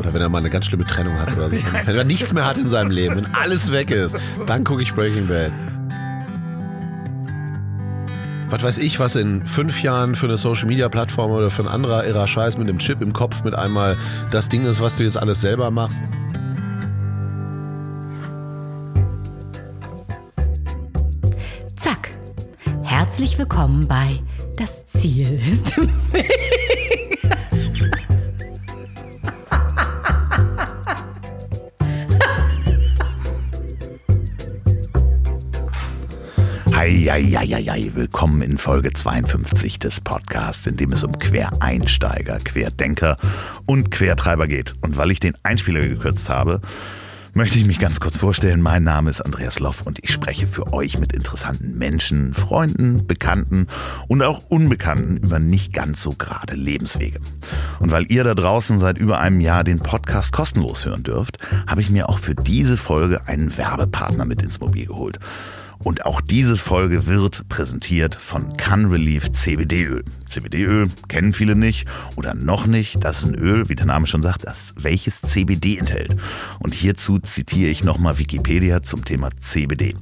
Oder wenn er mal eine ganz schlimme Trennung hat oder so. Wenn er nichts mehr hat in seinem Leben, wenn alles weg ist, dann gucke ich Breaking Bad. Was weiß ich, was in fünf Jahren für eine Social Media Plattform oder für ein anderer irrer Scheiß mit einem Chip im Kopf mit einmal das Ding ist, was du jetzt alles selber machst. Zack. Herzlich willkommen bei Das Ziel ist im Weg. Eieieiei, willkommen in Folge 52 des Podcasts, in dem es um Quereinsteiger, Querdenker und Quertreiber geht. Und weil ich den Einspieler gekürzt habe, möchte ich mich ganz kurz vorstellen. Mein Name ist Andreas Loff und ich spreche für euch mit interessanten Menschen, Freunden, Bekannten und auch Unbekannten über nicht ganz so gerade Lebenswege. Und weil ihr da draußen seit über einem Jahr den Podcast kostenlos hören dürft, habe ich mir auch für diese Folge einen Werbepartner mit ins Mobil geholt. Und auch diese Folge wird präsentiert von Can Relief CBD-Öl. CBD-Öl kennen viele nicht oder noch nicht. Das ist ein Öl, wie der Name schon sagt, das, welches CBD enthält. Und hierzu zitiere ich nochmal Wikipedia zum Thema CBD.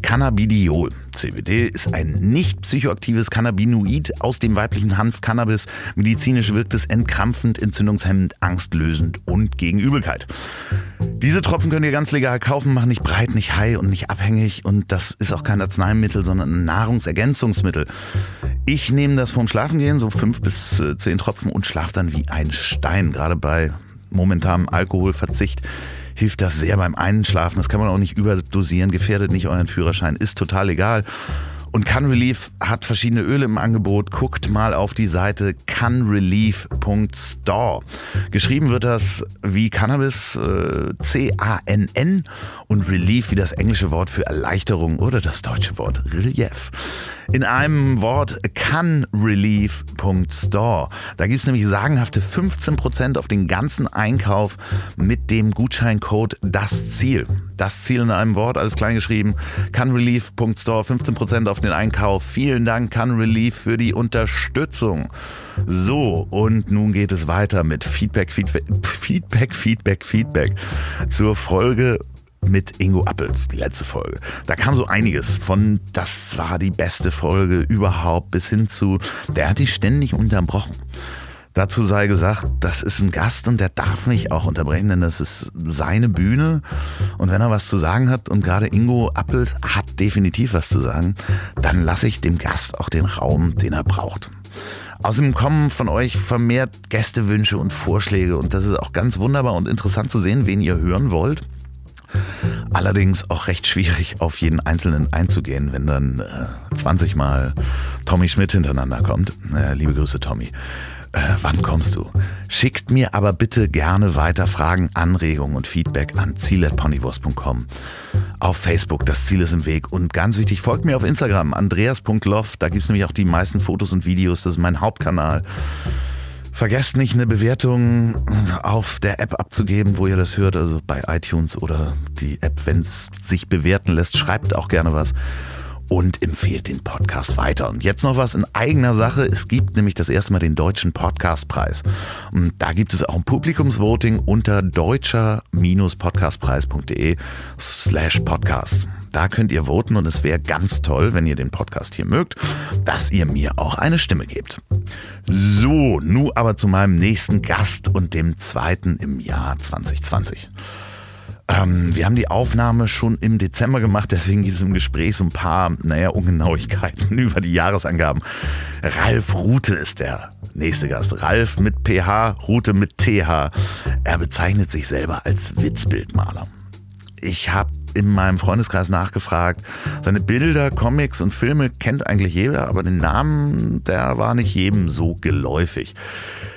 Cannabidiol. CBD ist ein nicht psychoaktives Cannabinoid aus dem weiblichen Hanf Cannabis. Medizinisch wirkt es entkrampfend, entzündungshemmend, angstlösend und gegen Übelkeit. Diese Tropfen könnt ihr ganz legal kaufen, machen nicht breit, nicht high und nicht abhängig und das ist auch kein Arzneimittel, sondern ein Nahrungsergänzungsmittel. Ich nehme das vorm Schlafengehen, so fünf bis äh, zehn Tropfen und schlafe dann wie ein Stein. Gerade bei momentanem Alkoholverzicht hilft das sehr beim Einschlafen. Das kann man auch nicht überdosieren, gefährdet nicht euren Führerschein, ist total egal. Und CanRelief hat verschiedene Öle im Angebot. Guckt mal auf die Seite canrelief.store. Geschrieben wird das wie Cannabis, äh, C-A-N-N und Relief wie das englische Wort für Erleichterung oder das deutsche Wort Relief in einem Wort canrelief.store. Da gibt es nämlich sagenhafte 15% auf den ganzen Einkauf mit dem Gutscheincode Das Ziel. Das Ziel in einem Wort, alles klein geschrieben. canrelief.store, 15% auf den Einkauf. Vielen Dank, CanRelief, für die Unterstützung. So, und nun geht es weiter mit Feedback, Feedback, Feedback, Feedback, Feedback zur Folge mit Ingo Appels, die letzte Folge. Da kam so einiges von, das war die beste Folge überhaupt, bis hin zu, der hat die ständig unterbrochen. Dazu sei gesagt, das ist ein Gast und der darf mich auch unterbrechen, denn das ist seine Bühne. Und wenn er was zu sagen hat, und gerade Ingo Appelt hat definitiv was zu sagen, dann lasse ich dem Gast auch den Raum, den er braucht. Außerdem kommen von euch vermehrt Gästewünsche und Vorschläge und das ist auch ganz wunderbar und interessant zu sehen, wen ihr hören wollt. Allerdings auch recht schwierig, auf jeden Einzelnen einzugehen, wenn dann äh, 20 Mal Tommy Schmidt hintereinander kommt. Äh, liebe Grüße, Tommy. Äh, wann kommst du? Schickt mir aber bitte gerne weiter Fragen, Anregungen und Feedback an ziel.ponywurst.com. Auf Facebook, das Ziel ist im Weg. Und ganz wichtig, folgt mir auf Instagram, andreas.loff. Da gibt es nämlich auch die meisten Fotos und Videos. Das ist mein Hauptkanal. Vergesst nicht, eine Bewertung auf der App abzugeben, wo ihr das hört, also bei iTunes oder die App, wenn es sich bewerten lässt. Schreibt auch gerne was und empfehlt den Podcast weiter. Und jetzt noch was in eigener Sache. Es gibt nämlich das erste Mal den Deutschen Podcastpreis. Und da gibt es auch ein Publikumsvoting unter deutscher-podcastpreis.de slash podcast. Da könnt ihr voten und es wäre ganz toll, wenn ihr den Podcast hier mögt, dass ihr mir auch eine Stimme gebt. So, nun aber zu meinem nächsten Gast und dem zweiten im Jahr 2020. Ähm, wir haben die Aufnahme schon im Dezember gemacht, deswegen gibt es im Gespräch so ein paar, naja, Ungenauigkeiten über die Jahresangaben. Ralf Rute ist der nächste Gast. Ralf mit PH, Rute mit TH. Er bezeichnet sich selber als Witzbildmaler. Ich habe in meinem Freundeskreis nachgefragt. Seine Bilder, Comics und Filme kennt eigentlich jeder, aber den Namen, der war nicht jedem so geläufig.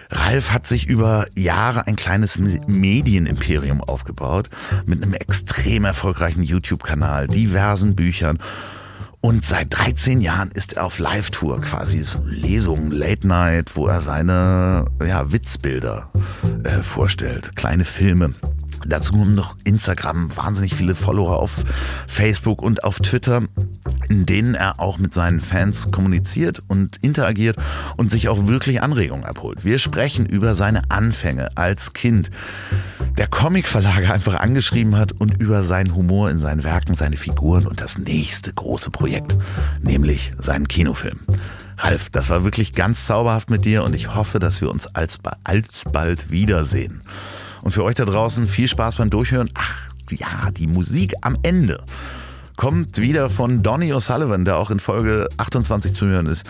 Ralf hat sich über Jahre ein kleines Medienimperium aufgebaut mit einem extrem erfolgreichen YouTube-Kanal, diversen Büchern und seit 13 Jahren ist er auf Live-Tour, quasi so Lesungen, Late Night, wo er seine ja, Witzbilder äh, vorstellt, kleine Filme. Dazu noch Instagram, wahnsinnig viele Follower auf Facebook und auf Twitter, in denen er auch mit seinen Fans kommuniziert und interagiert und sich auch wirklich Anregungen abholt. Wir sprechen über seine Anfänge als Kind, der Comicverlage einfach angeschrieben hat und über seinen Humor in seinen Werken, seine Figuren und das nächste große Projekt, nämlich seinen Kinofilm. Ralf, das war wirklich ganz zauberhaft mit dir und ich hoffe, dass wir uns alsbald wiedersehen. Und für euch da draußen viel Spaß beim Durchhören. Ach ja, die Musik am Ende kommt wieder von Donny O'Sullivan, der auch in Folge 28 zu hören ist.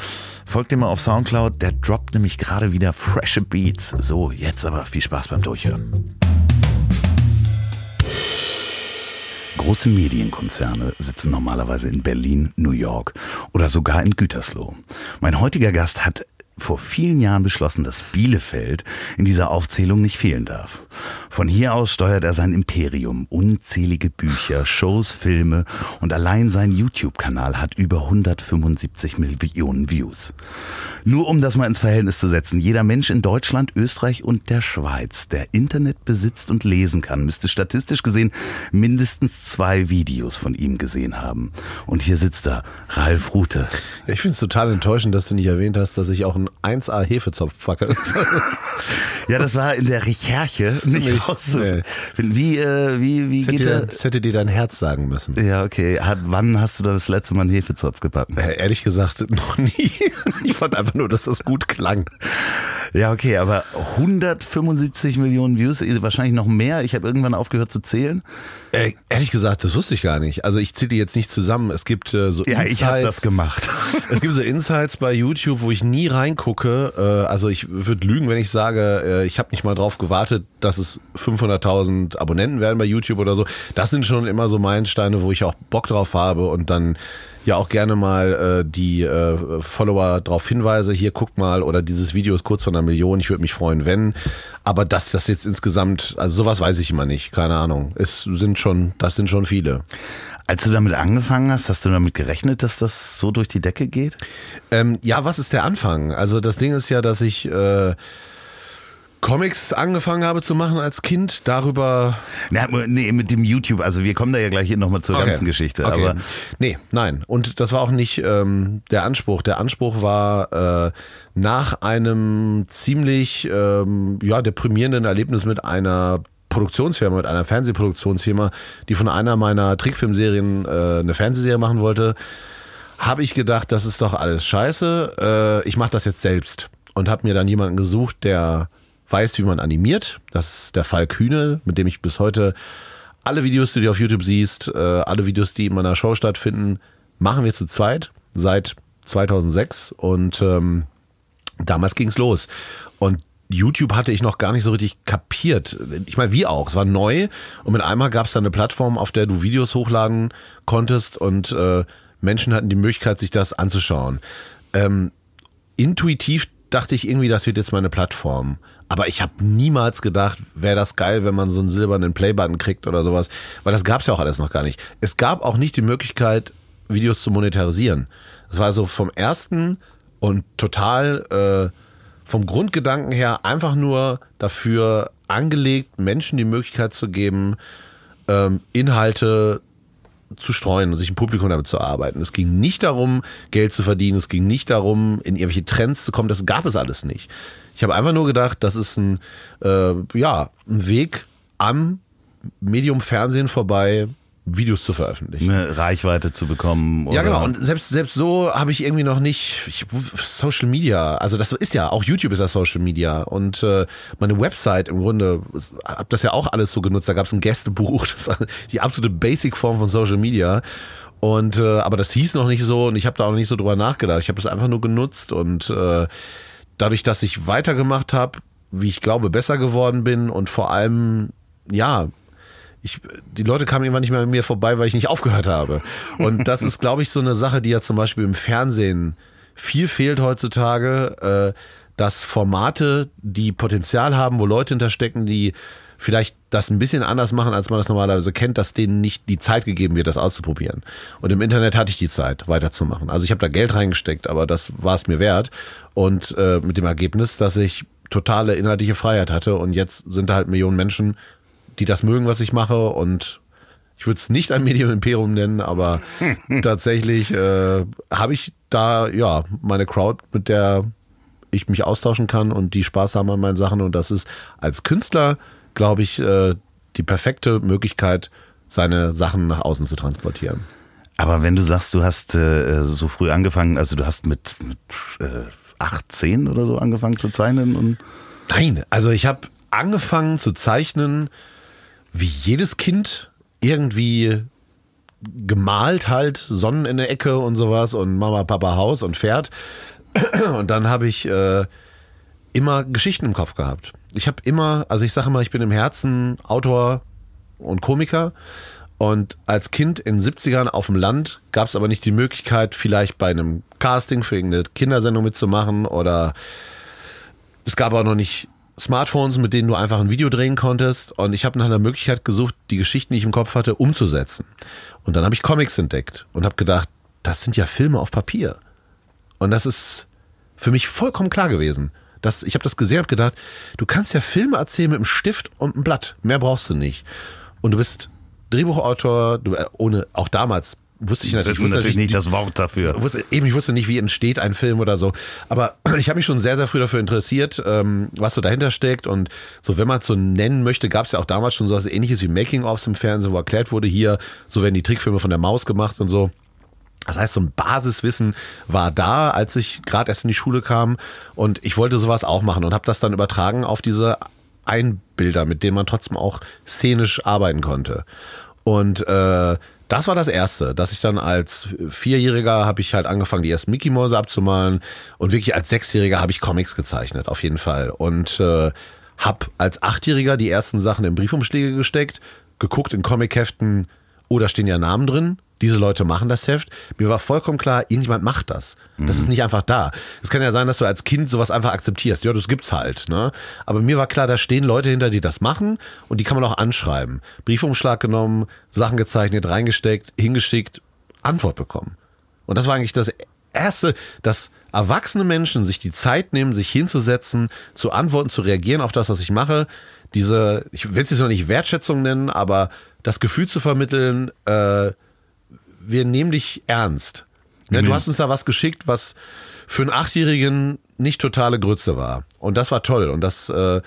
Folgt ihm mal auf Soundcloud, der droppt nämlich gerade wieder frische Beats. So, jetzt aber viel Spaß beim Durchhören. Große Medienkonzerne sitzen normalerweise in Berlin, New York oder sogar in Gütersloh. Mein heutiger Gast hat vor vielen Jahren beschlossen, dass Bielefeld in dieser Aufzählung nicht fehlen darf. Von hier aus steuert er sein Imperium. Unzählige Bücher, Shows, Filme und allein sein YouTube-Kanal hat über 175 Millionen Views. Nur um das mal ins Verhältnis zu setzen, jeder Mensch in Deutschland, Österreich und der Schweiz, der Internet besitzt und lesen kann, müsste statistisch gesehen mindestens zwei Videos von ihm gesehen haben. Und hier sitzt er, Ralf Rute. Ich finde es total enttäuschend, dass du nicht erwähnt hast, dass ich auch ein 1A Hefezopf packe. ja, das war in der Recherche nicht, nicht raus. Nee. Wie, äh, wie, wie das geht hätte, Das hätte dir dein Herz sagen müssen. Ja, okay. Hat, wann hast du da das letzte Mal einen Hefezopf gebacken? Äh, ehrlich gesagt, noch nie. Ich fand einfach nur, dass das gut klang. Ja, okay, aber 175 Millionen Views, wahrscheinlich noch mehr. Ich habe irgendwann aufgehört zu zählen. Äh, ehrlich gesagt, das wusste ich gar nicht. Also ich zähle die jetzt nicht zusammen. Es gibt äh, so ja, Insights. Ja, ich habe das gemacht. es gibt so Insights bei YouTube, wo ich nie reingucke. Äh, also ich würde lügen, wenn ich sage, äh, ich habe nicht mal drauf gewartet, dass es 500.000 Abonnenten werden bei YouTube oder so. Das sind schon immer so Meilensteine, wo ich auch Bock drauf habe und dann ja auch gerne mal äh, die äh, Follower darauf hinweise, hier guckt mal oder dieses Video ist kurz von einer Million, ich würde mich freuen, wenn. Aber dass das jetzt insgesamt, also sowas weiß ich immer nicht, keine Ahnung. Es sind schon, das sind schon viele. Als du damit angefangen hast, hast du damit gerechnet, dass das so durch die Decke geht? Ähm, ja, was ist der Anfang? Also das Ding ist ja, dass ich äh, Comics angefangen habe zu machen als Kind, darüber. Na, nee, mit dem YouTube, also wir kommen da ja gleich hier nochmal zur okay. ganzen Geschichte. Okay. Aber nee, nein. Und das war auch nicht ähm, der Anspruch. Der Anspruch war äh, nach einem ziemlich ähm, ja, deprimierenden Erlebnis mit einer Produktionsfirma, mit einer Fernsehproduktionsfirma, die von einer meiner Trickfilmserien äh, eine Fernsehserie machen wollte, habe ich gedacht, das ist doch alles scheiße. Äh, ich mache das jetzt selbst. Und habe mir dann jemanden gesucht, der weiß, wie man animiert. Das ist der Fall Kühne, mit dem ich bis heute alle Videos, die du auf YouTube siehst, äh, alle Videos, die in meiner Show stattfinden, machen wir zu zweit seit 2006 und ähm, damals ging's los. Und YouTube hatte ich noch gar nicht so richtig kapiert. Ich meine, wie auch. Es war neu und mit einmal gab es da eine Plattform, auf der du Videos hochladen konntest und äh, Menschen hatten die Möglichkeit, sich das anzuschauen. Ähm, intuitiv dachte ich irgendwie, das wird jetzt meine Plattform. Aber ich habe niemals gedacht, wäre das geil, wenn man so einen silbernen Playbutton kriegt oder sowas. Weil das gab es ja auch alles noch gar nicht. Es gab auch nicht die Möglichkeit, Videos zu monetarisieren. Das war so vom ersten und total äh, vom Grundgedanken her einfach nur dafür angelegt, Menschen die Möglichkeit zu geben, ähm, Inhalte zu streuen und sich ein Publikum damit zu arbeiten. Es ging nicht darum, Geld zu verdienen, es ging nicht darum, in irgendwelche Trends zu kommen, das gab es alles nicht. Ich habe einfach nur gedacht, das ist ein, äh, ja, ein Weg am Medium Fernsehen vorbei, Videos zu veröffentlichen. Eine Reichweite zu bekommen. ja, genau. Und selbst, selbst so habe ich irgendwie noch nicht ich, Social Media. Also das ist ja, auch YouTube ist ja Social Media. Und äh, meine Website im Grunde, habe das ja auch alles so genutzt. Da gab es ein Gästebuch. Das war die absolute Basic-Form von Social Media. Und äh, aber das hieß noch nicht so und ich habe da auch noch nicht so drüber nachgedacht. Ich habe das einfach nur genutzt und äh, dadurch, dass ich weitergemacht habe, wie ich glaube, besser geworden bin und vor allem, ja, ich, die Leute kamen irgendwann nicht mehr an mir vorbei, weil ich nicht aufgehört habe. Und das ist, glaube ich, so eine Sache, die ja zum Beispiel im Fernsehen viel fehlt heutzutage, äh, dass Formate, die Potenzial haben, wo Leute hinterstecken, die vielleicht das ein bisschen anders machen, als man das normalerweise kennt, dass denen nicht die Zeit gegeben wird, das auszuprobieren. Und im Internet hatte ich die Zeit, weiterzumachen. Also ich habe da Geld reingesteckt, aber das war es mir wert. Und äh, mit dem Ergebnis, dass ich totale inhaltliche Freiheit hatte und jetzt sind da halt Millionen Menschen, die das mögen, was ich mache und ich würde es nicht ein Medium Imperium nennen, aber tatsächlich äh, habe ich da ja meine Crowd, mit der ich mich austauschen kann und die Spaß haben an meinen Sachen und das ist als Künstler, glaube ich, äh, die perfekte Möglichkeit, seine Sachen nach außen zu transportieren. Aber wenn du sagst, du hast äh, so früh angefangen, also du hast mit, mit äh, 18 oder so angefangen zu zeichnen und Nein, also ich habe angefangen zu zeichnen, wie jedes Kind irgendwie gemalt halt, Sonnen in der Ecke und sowas und Mama, Papa Haus und Pferd. Und dann habe ich äh, immer Geschichten im Kopf gehabt. Ich habe immer, also ich sage mal, ich bin im Herzen Autor und Komiker. Und als Kind in den 70ern auf dem Land gab es aber nicht die Möglichkeit, vielleicht bei einem Casting für irgendeine Kindersendung mitzumachen oder es gab auch noch nicht Smartphones, mit denen du einfach ein Video drehen konntest. Und ich habe nach einer Möglichkeit gesucht, die Geschichten, die ich im Kopf hatte, umzusetzen. Und dann habe ich Comics entdeckt und habe gedacht, das sind ja Filme auf Papier. Und das ist für mich vollkommen klar gewesen. Das, ich habe das gesehen und gedacht, du kannst ja Filme erzählen mit einem Stift und einem Blatt. Mehr brauchst du nicht. Und du bist Drehbuchautor, du, äh, ohne, auch damals wusste ich natürlich, ist wusste natürlich nicht die- das Wort dafür. wusste, eben, ich wusste nicht, wie entsteht ein Film oder so. Aber ich habe mich schon sehr, sehr früh dafür interessiert, ähm, was so dahinter steckt. Und so, wenn man es so nennen möchte, gab es ja auch damals schon so was ähnliches wie Making-ofs im Fernsehen, wo erklärt wurde, hier, so werden die Trickfilme von der Maus gemacht und so. Das heißt, so ein Basiswissen war da, als ich gerade erst in die Schule kam und ich wollte sowas auch machen und habe das dann übertragen auf diese Einbilder, mit denen man trotzdem auch szenisch arbeiten konnte. Und äh, das war das Erste, dass ich dann als Vierjähriger habe ich halt angefangen, die ersten Mickey-Mäuse abzumalen und wirklich als Sechsjähriger habe ich Comics gezeichnet, auf jeden Fall. Und äh, habe als Achtjähriger die ersten Sachen in Briefumschläge gesteckt, geguckt in Comicheften, oh, da stehen ja Namen drin. Diese Leute machen das Heft. Mir war vollkommen klar, irgendjemand macht das. Das ist nicht einfach da. Es kann ja sein, dass du als Kind sowas einfach akzeptierst. Ja, das gibt's halt. Ne? Aber mir war klar, da stehen Leute hinter, die das machen und die kann man auch anschreiben. Briefumschlag genommen, Sachen gezeichnet, reingesteckt, hingeschickt, Antwort bekommen. Und das war eigentlich das Erste, dass erwachsene Menschen sich die Zeit nehmen, sich hinzusetzen, zu antworten, zu reagieren auf das, was ich mache. Diese, ich will es jetzt noch nicht Wertschätzung nennen, aber das Gefühl zu vermitteln, äh, wir nehmen dich ernst. Ne, du hast uns da was geschickt, was für einen Achtjährigen nicht totale Grütze war. Und das war toll. Und das äh,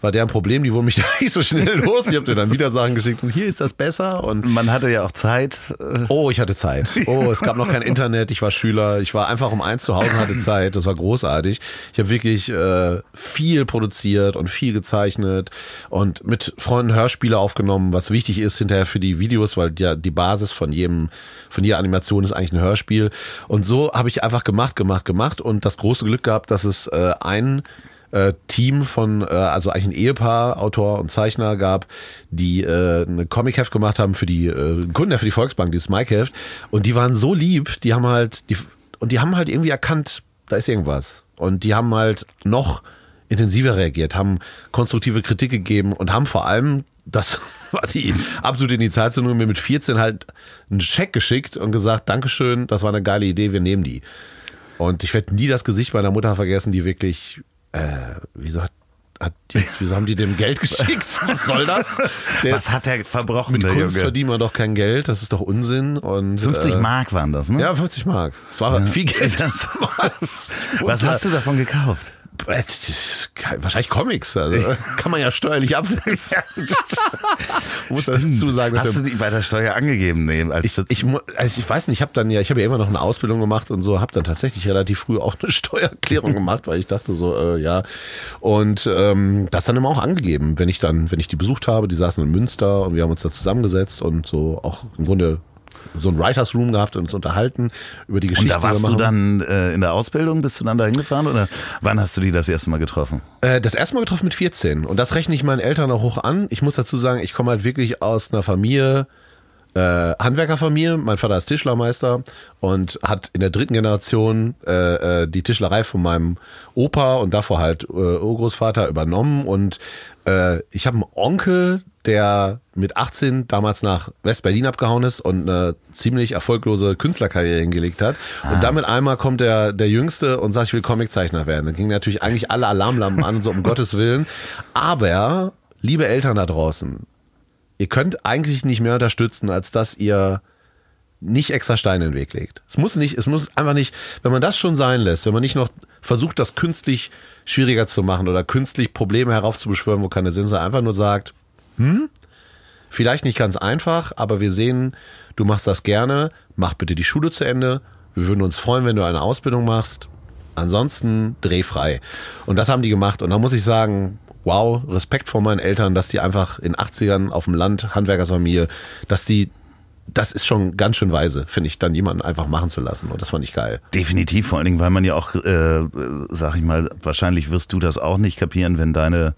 war deren Problem. Die wurden mich da nicht so schnell los. Ich habe dir dann wieder Sachen geschickt und hier ist das besser. Und Man hatte ja auch Zeit. äh, Oh, ich hatte Zeit. Oh, es gab noch kein Internet. Ich war Schüler. Ich war einfach um eins zu Hause und hatte Zeit. Das war großartig. Ich habe wirklich äh, viel produziert und viel gezeichnet und mit Freunden Hörspiele aufgenommen, was wichtig ist hinterher für die Videos, weil ja die Basis von jedem, von jeder Animation ist eigentlich ein Hörspiel. Und so habe ich einfach gemacht, gemacht, gemacht und das große Glück gehabt, dass es äh, ein äh, Team von, äh, also eigentlich ein Ehepaar, Autor und Zeichner gab, die äh, eine Comic-Heft gemacht haben für die äh, Kunden für die Volksbank, dieses Mike-Heft. Und die waren so lieb, die haben halt, die, und die haben halt irgendwie erkannt, da ist irgendwas. Und die haben halt noch intensiver reagiert, haben konstruktive Kritik gegeben und haben vor allem, das war die absolute Initialzündung, mir mit 14 halt einen Scheck geschickt und gesagt, Dankeschön, das war eine geile Idee, wir nehmen die. Und ich werde nie das Gesicht meiner Mutter vergessen, die wirklich, äh, wieso hat, hat jetzt, wieso haben die dem Geld geschickt? Was soll das? Der, Was hat der verbrochen, mit der Kunst Junge? verdient man doch kein Geld, das ist doch Unsinn. Und, 50 äh, Mark waren das, ne? Ja, 50 Mark. Das war viel Geld. Was hast du davon gekauft? Wahrscheinlich Comics, also kann man ja steuerlich absetzen. muss dazu sagen, dass Hast du die bei der Steuer angegeben? Nee, als ich, ich, also ich weiß nicht, ich habe dann ja, ich habe ja immer noch eine Ausbildung gemacht und so, habe dann tatsächlich relativ früh auch eine Steuererklärung gemacht, weil ich dachte so, äh, ja. Und ähm, das dann immer auch angegeben, wenn ich dann, wenn ich die besucht habe, die saßen in Münster und wir haben uns da zusammengesetzt und so auch im Grunde so ein Writers Room gehabt und uns unterhalten über die und Geschichte. da warst du dann äh, in der Ausbildung, bist du dann da hingefahren oder wann hast du die das erste Mal getroffen? Äh, das erste Mal getroffen mit 14. Und das rechne ich meinen Eltern auch hoch an. Ich muss dazu sagen, ich komme halt wirklich aus einer Familie, äh, Handwerkerfamilie. Mein Vater ist Tischlermeister und hat in der dritten Generation äh, äh, die Tischlerei von meinem Opa und davor halt äh, Urgroßvater übernommen. Und äh, ich habe einen Onkel, der mit 18 damals nach West-Berlin abgehauen ist und eine ziemlich erfolglose Künstlerkarriere hingelegt hat. Und damit einmal kommt der, der Jüngste und sagt, ich will Comiczeichner werden. Dann gingen natürlich eigentlich alle Alarmlampen an, so um Gottes Willen. Aber, liebe Eltern da draußen, ihr könnt eigentlich nicht mehr unterstützen, als dass ihr nicht extra Steine in den Weg legt. Es muss nicht, es muss einfach nicht, wenn man das schon sein lässt, wenn man nicht noch versucht, das künstlich schwieriger zu machen oder künstlich Probleme heraufzubeschwören, wo keine sind, sondern einfach nur sagt, hm, vielleicht nicht ganz einfach, aber wir sehen, du machst das gerne, mach bitte die Schule zu Ende. Wir würden uns freuen, wenn du eine Ausbildung machst. Ansonsten drehfrei. Und das haben die gemacht. Und da muss ich sagen, wow, Respekt vor meinen Eltern, dass die einfach in 80ern auf dem Land, Handwerkersfamilie, dass die das ist schon ganz schön weise, finde ich, dann jemanden einfach machen zu lassen. Und das fand ich geil. Definitiv, vor allen Dingen, weil man ja auch, äh, sag ich mal, wahrscheinlich wirst du das auch nicht kapieren, wenn deine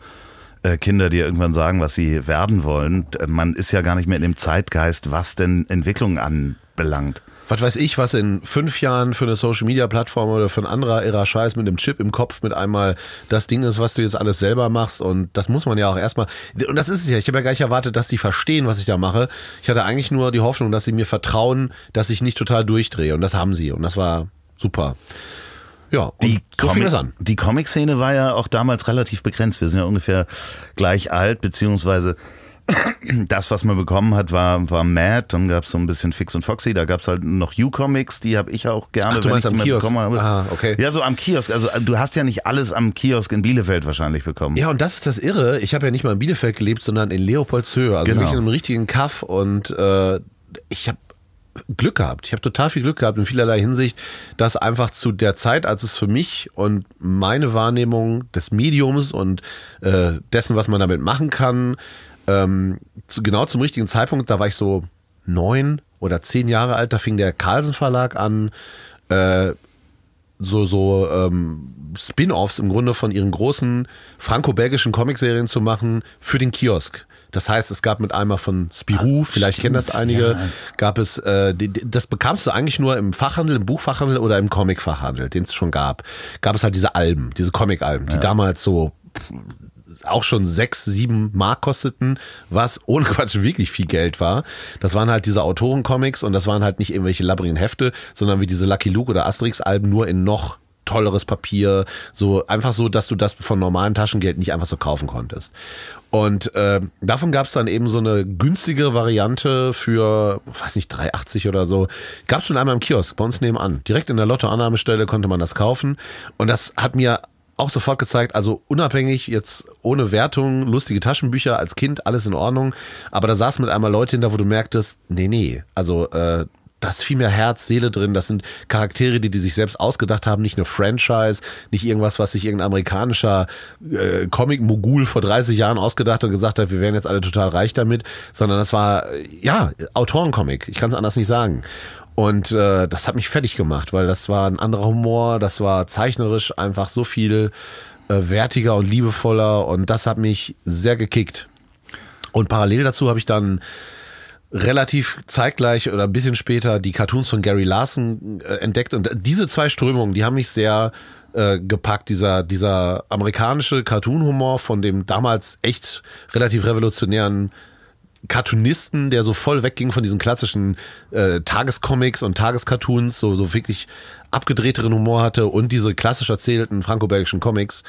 äh, Kinder dir irgendwann sagen, was sie werden wollen. Man ist ja gar nicht mehr in dem Zeitgeist, was denn Entwicklung anbelangt was weiß ich, was in fünf Jahren für eine Social Media Plattform oder für ein anderer ihrer Scheiß mit einem Chip im Kopf mit einmal das Ding ist, was du jetzt alles selber machst. Und das muss man ja auch erstmal. Und das ist es ja. Ich habe ja gar nicht erwartet, dass die verstehen, was ich da mache. Ich hatte eigentlich nur die Hoffnung, dass sie mir vertrauen, dass ich nicht total durchdrehe. Und das haben sie. Und das war super. Ja, die so fing das an. Die Comic-Szene war ja auch damals relativ begrenzt. Wir sind ja ungefähr gleich alt, beziehungsweise das, was man bekommen hat, war, war Mad, dann gab es so ein bisschen Fix und Foxy, da gab es halt noch U-Comics, die habe ich auch gerne, Ach, du wenn meinst ich am Kiosk. bekommen habe. Ah, okay. Ja, so am Kiosk. Also du hast ja nicht alles am Kiosk in Bielefeld wahrscheinlich bekommen. Ja, und das ist das Irre. Ich habe ja nicht mal in Bielefeld gelebt, sondern in Leopoldshöhe, also Genau. wirklich in einem richtigen Kaff und äh, ich habe Glück gehabt. Ich habe total viel Glück gehabt in vielerlei Hinsicht, dass einfach zu der Zeit, als es für mich und meine Wahrnehmung des Mediums und äh, dessen, was man damit machen kann, ähm, zu, genau zum richtigen Zeitpunkt, da war ich so neun oder zehn Jahre alt, da fing der Carlsen Verlag an, äh, so, so ähm, Spin-offs im Grunde von ihren großen franco-belgischen Comicserien zu machen für den Kiosk. Das heißt, es gab mit einmal von Spirou, vielleicht kennen das stimmt, einige, ja. gab es, äh, die, das bekamst du eigentlich nur im Fachhandel, im Buchfachhandel oder im Comicfachhandel, den es schon gab. Gab es halt diese Alben, diese Comic-Alben, die damals so auch schon sechs, sieben Mark kosteten, was ohne Quatsch wirklich viel Geld war. Das waren halt diese Autorencomics und das waren halt nicht irgendwelche labbrigen Hefte, sondern wie diese Lucky Luke oder Asterix-Alben nur in noch tolleres Papier, so einfach so, dass du das von normalem Taschengeld nicht einfach so kaufen konntest. Und äh, davon gab es dann eben so eine günstige Variante für, weiß nicht, 3,80 oder so. Gab es schon einmal im Kiosk bei uns nebenan. Direkt in der Lottoannahmestelle konnte man das kaufen. Und das hat mir auch sofort gezeigt, also unabhängig, jetzt ohne Wertung, lustige Taschenbücher als Kind, alles in Ordnung. Aber da saßen mit einmal Leute hinter, wo du merktest, nee, nee, also äh, da ist viel mehr Herz, Seele drin. Das sind Charaktere, die die sich selbst ausgedacht haben, nicht eine Franchise, nicht irgendwas, was sich irgendein amerikanischer äh, Comic-Mogul vor 30 Jahren ausgedacht und gesagt hat, wir wären jetzt alle total reich damit, sondern das war, ja, Autorencomic. Ich kann es anders nicht sagen. Und äh, das hat mich fertig gemacht, weil das war ein anderer Humor, das war zeichnerisch einfach so viel äh, wertiger und liebevoller und das hat mich sehr gekickt. Und parallel dazu habe ich dann relativ zeitgleich oder ein bisschen später die Cartoons von Gary Larson äh, entdeckt. Und diese zwei Strömungen, die haben mich sehr äh, gepackt. Dieser, dieser amerikanische Cartoon-Humor von dem damals echt relativ revolutionären Cartoonisten, der so voll wegging von diesen klassischen äh, Tagescomics und Tagescartoons, so, so wirklich abgedrehteren Humor hatte und diese klassisch erzählten franco-belgischen Comics.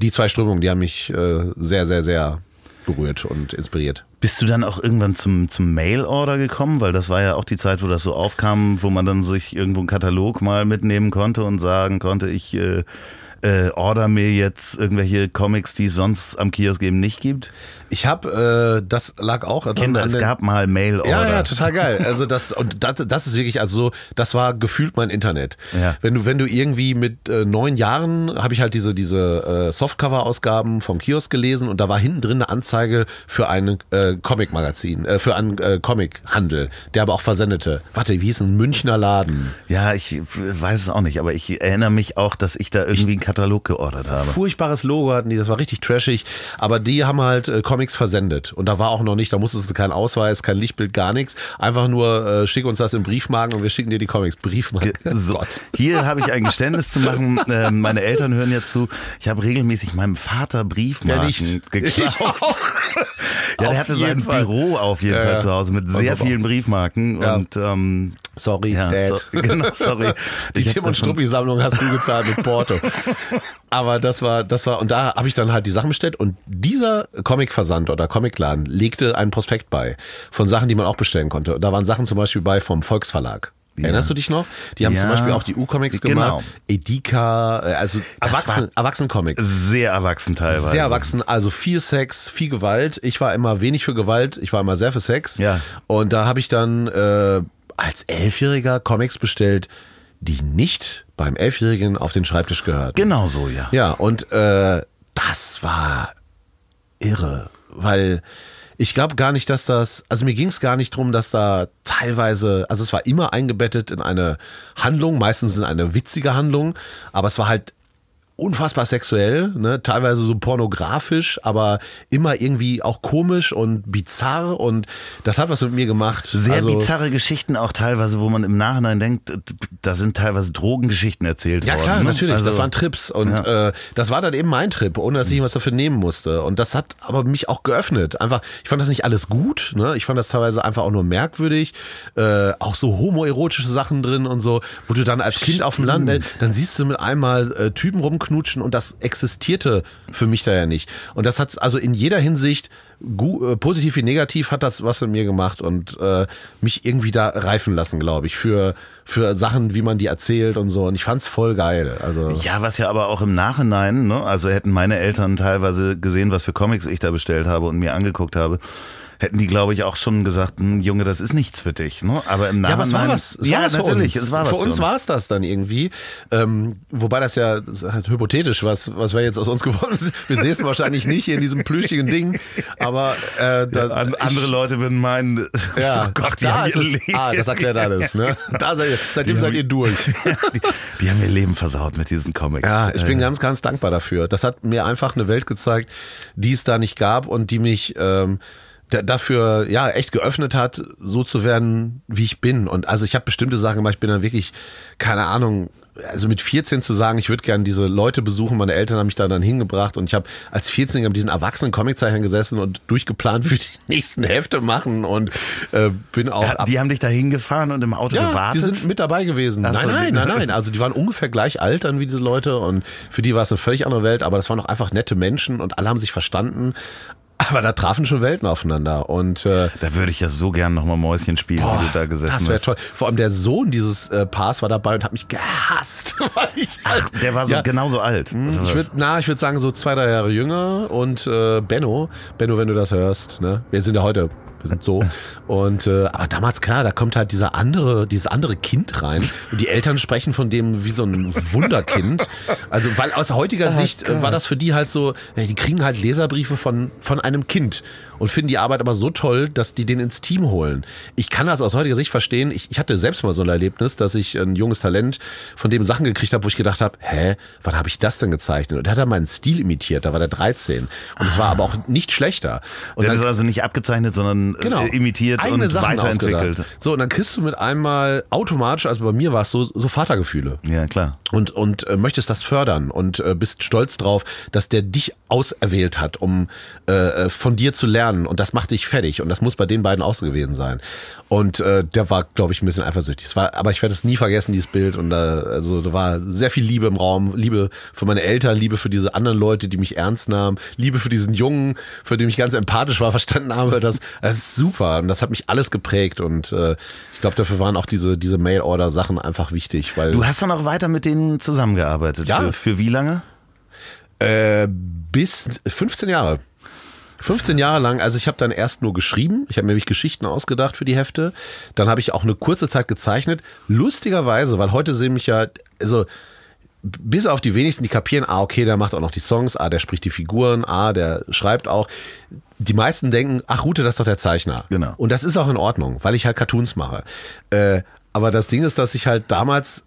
Die zwei Strömungen, die haben mich äh, sehr, sehr, sehr berührt und inspiriert. Bist du dann auch irgendwann zum, zum Mail-Order gekommen? Weil das war ja auch die Zeit, wo das so aufkam, wo man dann sich irgendwo einen Katalog mal mitnehmen konnte und sagen konnte, ich äh, äh, order mir jetzt irgendwelche Comics, die es sonst am Kiosk eben nicht gibt. Ich habe, äh, das lag auch dran Kinder, an es gab mal Mail-Order. Ja, ja, total geil. Also das und das, das ist wirklich also so, das war gefühlt mein Internet. Ja. Wenn du wenn du irgendwie mit äh, neun Jahren habe ich halt diese diese äh, Softcover-Ausgaben vom Kiosk gelesen und da war hinten drin eine Anzeige für ein äh, Comic-Magazin, äh, für einen äh, Comic-Handel, der aber auch versendete. Warte, wie hieß ein Münchner Laden? Ja, ich weiß es auch nicht, aber ich erinnere mich auch, dass ich da irgendwie einen Katalog geordert habe. Furchtbares Logo hatten die, das war richtig trashig, aber die haben halt äh, Comics versendet und da war auch noch nicht, da musstest du kein Ausweis, kein Lichtbild, gar nichts, einfach nur äh, schick uns das im Briefmarken und wir schicken dir die Comics. Briefmarken. So, hier habe ich ein Geständnis zu machen. Ähm, meine Eltern hören ja zu. Ich habe regelmäßig meinem Vater Ja, Briefmarken nicht. geklaut. Ja, der hatte sein Fall. Büro auf jeden Ja, Fall zu Hause mit sehr vielen Briefmarken Ja. und ähm, Sorry, ja, Dad. so, genau, sorry. Die Ich Tim und Struppi-Sammlung hast du gezahlt mit Porto. Aber das war, das war, und da habe ich dann halt die Sachen bestellt und dieser Comic-Versand oder Comicladen legte einen Prospekt bei von Sachen, die man auch bestellen konnte. Und da waren Sachen zum Beispiel bei vom Volksverlag. Erinnerst du dich noch? Die haben zum. Beispiel auch die U-Comics Genau. gemacht. Edika, äh, also war- Erwachsenen-Comics. Sehr erwachsen teilweise. Sehr erwachsen, also viel Sex, viel Gewalt. Ich war immer wenig für Gewalt, ich war immer sehr für Sex. Ja. Und da habe ich dann äh, als Elfjähriger Comics bestellt, die nicht beim Elfjährigen auf den Schreibtisch gehörten. Genau so, ja. Ja, und äh, das war irre, weil ich glaube gar nicht, dass das, also mir ging es gar nicht drum, dass da teilweise, also es war immer eingebettet in eine Handlung, meistens in eine witzige Handlung, aber es war halt unfassbar sexuell, ne? teilweise so pornografisch, aber immer irgendwie auch komisch und bizarr und das hat was mit mir gemacht. Sehr also, bizarre Geschichten auch teilweise, wo man im Nachhinein denkt, da sind teilweise Drogengeschichten erzählt Ja worden. klar, ne? natürlich. Also, das waren Trips und äh, das war dann eben mein Trip, ohne dass ich was dafür nehmen musste. Und das hat aber mich auch geöffnet. Einfach, ich fand das nicht alles gut. Ne? Ich fand das teilweise einfach auch nur merkwürdig. Äh, auch so homoerotische Sachen drin und so, wo du dann als Kind auf dem Land, dann siehst du mit einmal äh, Typen rumknutschen und das existierte für mich da ja nicht. Und das hat also in jeder Hinsicht äh, positiv wie negativ hat das was mit mir gemacht und äh, mich irgendwie da reifen lassen, glaube ich, für für Sachen, wie man die erzählt und so. Und ich fand's voll geil. Also Ja, was ja aber auch im Nachhinein, ne? also hätten meine Eltern teilweise gesehen, was für Comics ich da bestellt habe und mir angeguckt habe, hätten die, glaube ich, auch schon gesagt, hm, Junge, das ist nichts für dich. Ne? Aber im Ja, Nachhinein. aber es war was. Es ja, war was natürlich. Für uns, Es war was für uns war es das dann irgendwie. Ähm, wobei das ja das halt hypothetisch, was, was wäre jetzt aus uns geworden ist. Wir sehen es wahrscheinlich nicht hier in diesem plüschigen Ding. Aber äh, da, An, ich- andere Leute würden meinen, Ja, oh Gott, die da ist es. Ah, das erklärt alles. Ne? Da seid ihr, seitdem Die seid ihr durch. die, die haben ihr Leben versaut mit diesen Comics. Ja, ich bin Äh, ganz, ganz dankbar dafür. Das hat mir einfach eine Welt gezeigt, die es da nicht gab und die mich ähm, dafür ja echt geöffnet hat, so zu werden, wie ich bin. Und also ich habe bestimmte Sachen gemacht. Ich bin dann wirklich, keine Ahnung. Also mit 14 zu sagen, ich würde gerne diese Leute besuchen, meine Eltern haben mich da dann hingebracht und ich habe als 14 mit diesen erwachsenen Comiczeichnern gesessen und durchgeplant für die nächsten Hefte machen und äh, bin auch ja, die haben dich da hingefahren und im Auto ja, gewartet. die sind mit dabei gewesen. Ach nein, so, nein, nein, nein. Also die waren ungefähr gleich alt dann wie diese Leute und für die war es eine völlig andere Welt, aber das waren auch einfach nette Menschen und alle haben sich verstanden. Aber da trafen schon Welten aufeinander und äh, da würde ich ja so gern nochmal Mäuschen spielen, wie du da gesessen das wäre hast. toll. Vor allem der Sohn dieses äh, Paars war dabei und hat mich gehasst. ich halt- Ach, der war so Ja, genauso alt. oder ich was? würde, na, ich würde sagen so zwei, drei Jahre jünger und äh, Benno, Benno, wenn du das hörst, ne, wir sind ja heute, wir sind so. Und äh, aber damals klar, da kommt halt dieser andere, dieses andere Kind rein. Und die Eltern sprechen von dem wie so ein Wunderkind. Also weil aus heutiger Sicht äh, war das für die halt so, die kriegen halt Leserbriefe von von einem Kind und finden die Arbeit aber so toll, dass die den ins Team holen. Ich kann das aus heutiger Sicht verstehen. Ich, ich hatte selbst mal so ein Erlebnis, dass ich ein junges Talent von dem Sachen gekriegt habe, wo ich gedacht habe, hä, wann habe ich das denn gezeichnet? Und der hat dann meinen Stil imitiert, da war der 13. Und es war aber auch nicht schlechter. Und Der dann, ist also nicht abgezeichnet, sondern äh, genau, imitiert und Sachen weiterentwickelt. ausgedacht. So, und dann kriegst du mit einmal automatisch, also bei mir war es so, so Vatergefühle Ja, klar. und, und äh, möchtest das fördern und äh, bist stolz drauf, dass der dich auserwählt hat, um äh, äh, von dir zu lernen. Und das macht dich fertig. Und das muss bei den beiden auch so gewesen sein. Und äh, der war, glaube ich, ein bisschen eifersüchtig. Es war, aber ich werde es nie vergessen, dieses Bild. Und da, also, da war sehr viel Liebe im Raum. Liebe für meine Eltern, Liebe für diese anderen Leute, die mich ernst nahmen. Liebe für diesen Jungen, für den ich ganz empathisch war, verstanden habe. Das, das ist super. Und das hat mich alles geprägt. Und äh, ich glaube, dafür waren auch diese, diese Mail-Order-Sachen einfach wichtig. Weil Du hast dann auch weiter mit denen zusammengearbeitet. Ja. Für, für wie lange? Äh, bis 15 Jahre. 15 Jahre lang, also ich habe dann erst nur geschrieben, ich habe mir nämlich Geschichten ausgedacht für die Hefte, dann habe ich auch eine kurze Zeit gezeichnet, lustigerweise, weil heute sehen mich ja, also bis auf die wenigsten, die kapieren, ah, okay, der macht auch noch die Songs, ah, der spricht die Figuren, ah, der schreibt auch. Die meisten denken, ach, Rute, das ist doch der Zeichner. Genau. Und das ist auch in Ordnung, weil ich halt Cartoons mache. Äh, aber das Ding ist, dass ich halt damals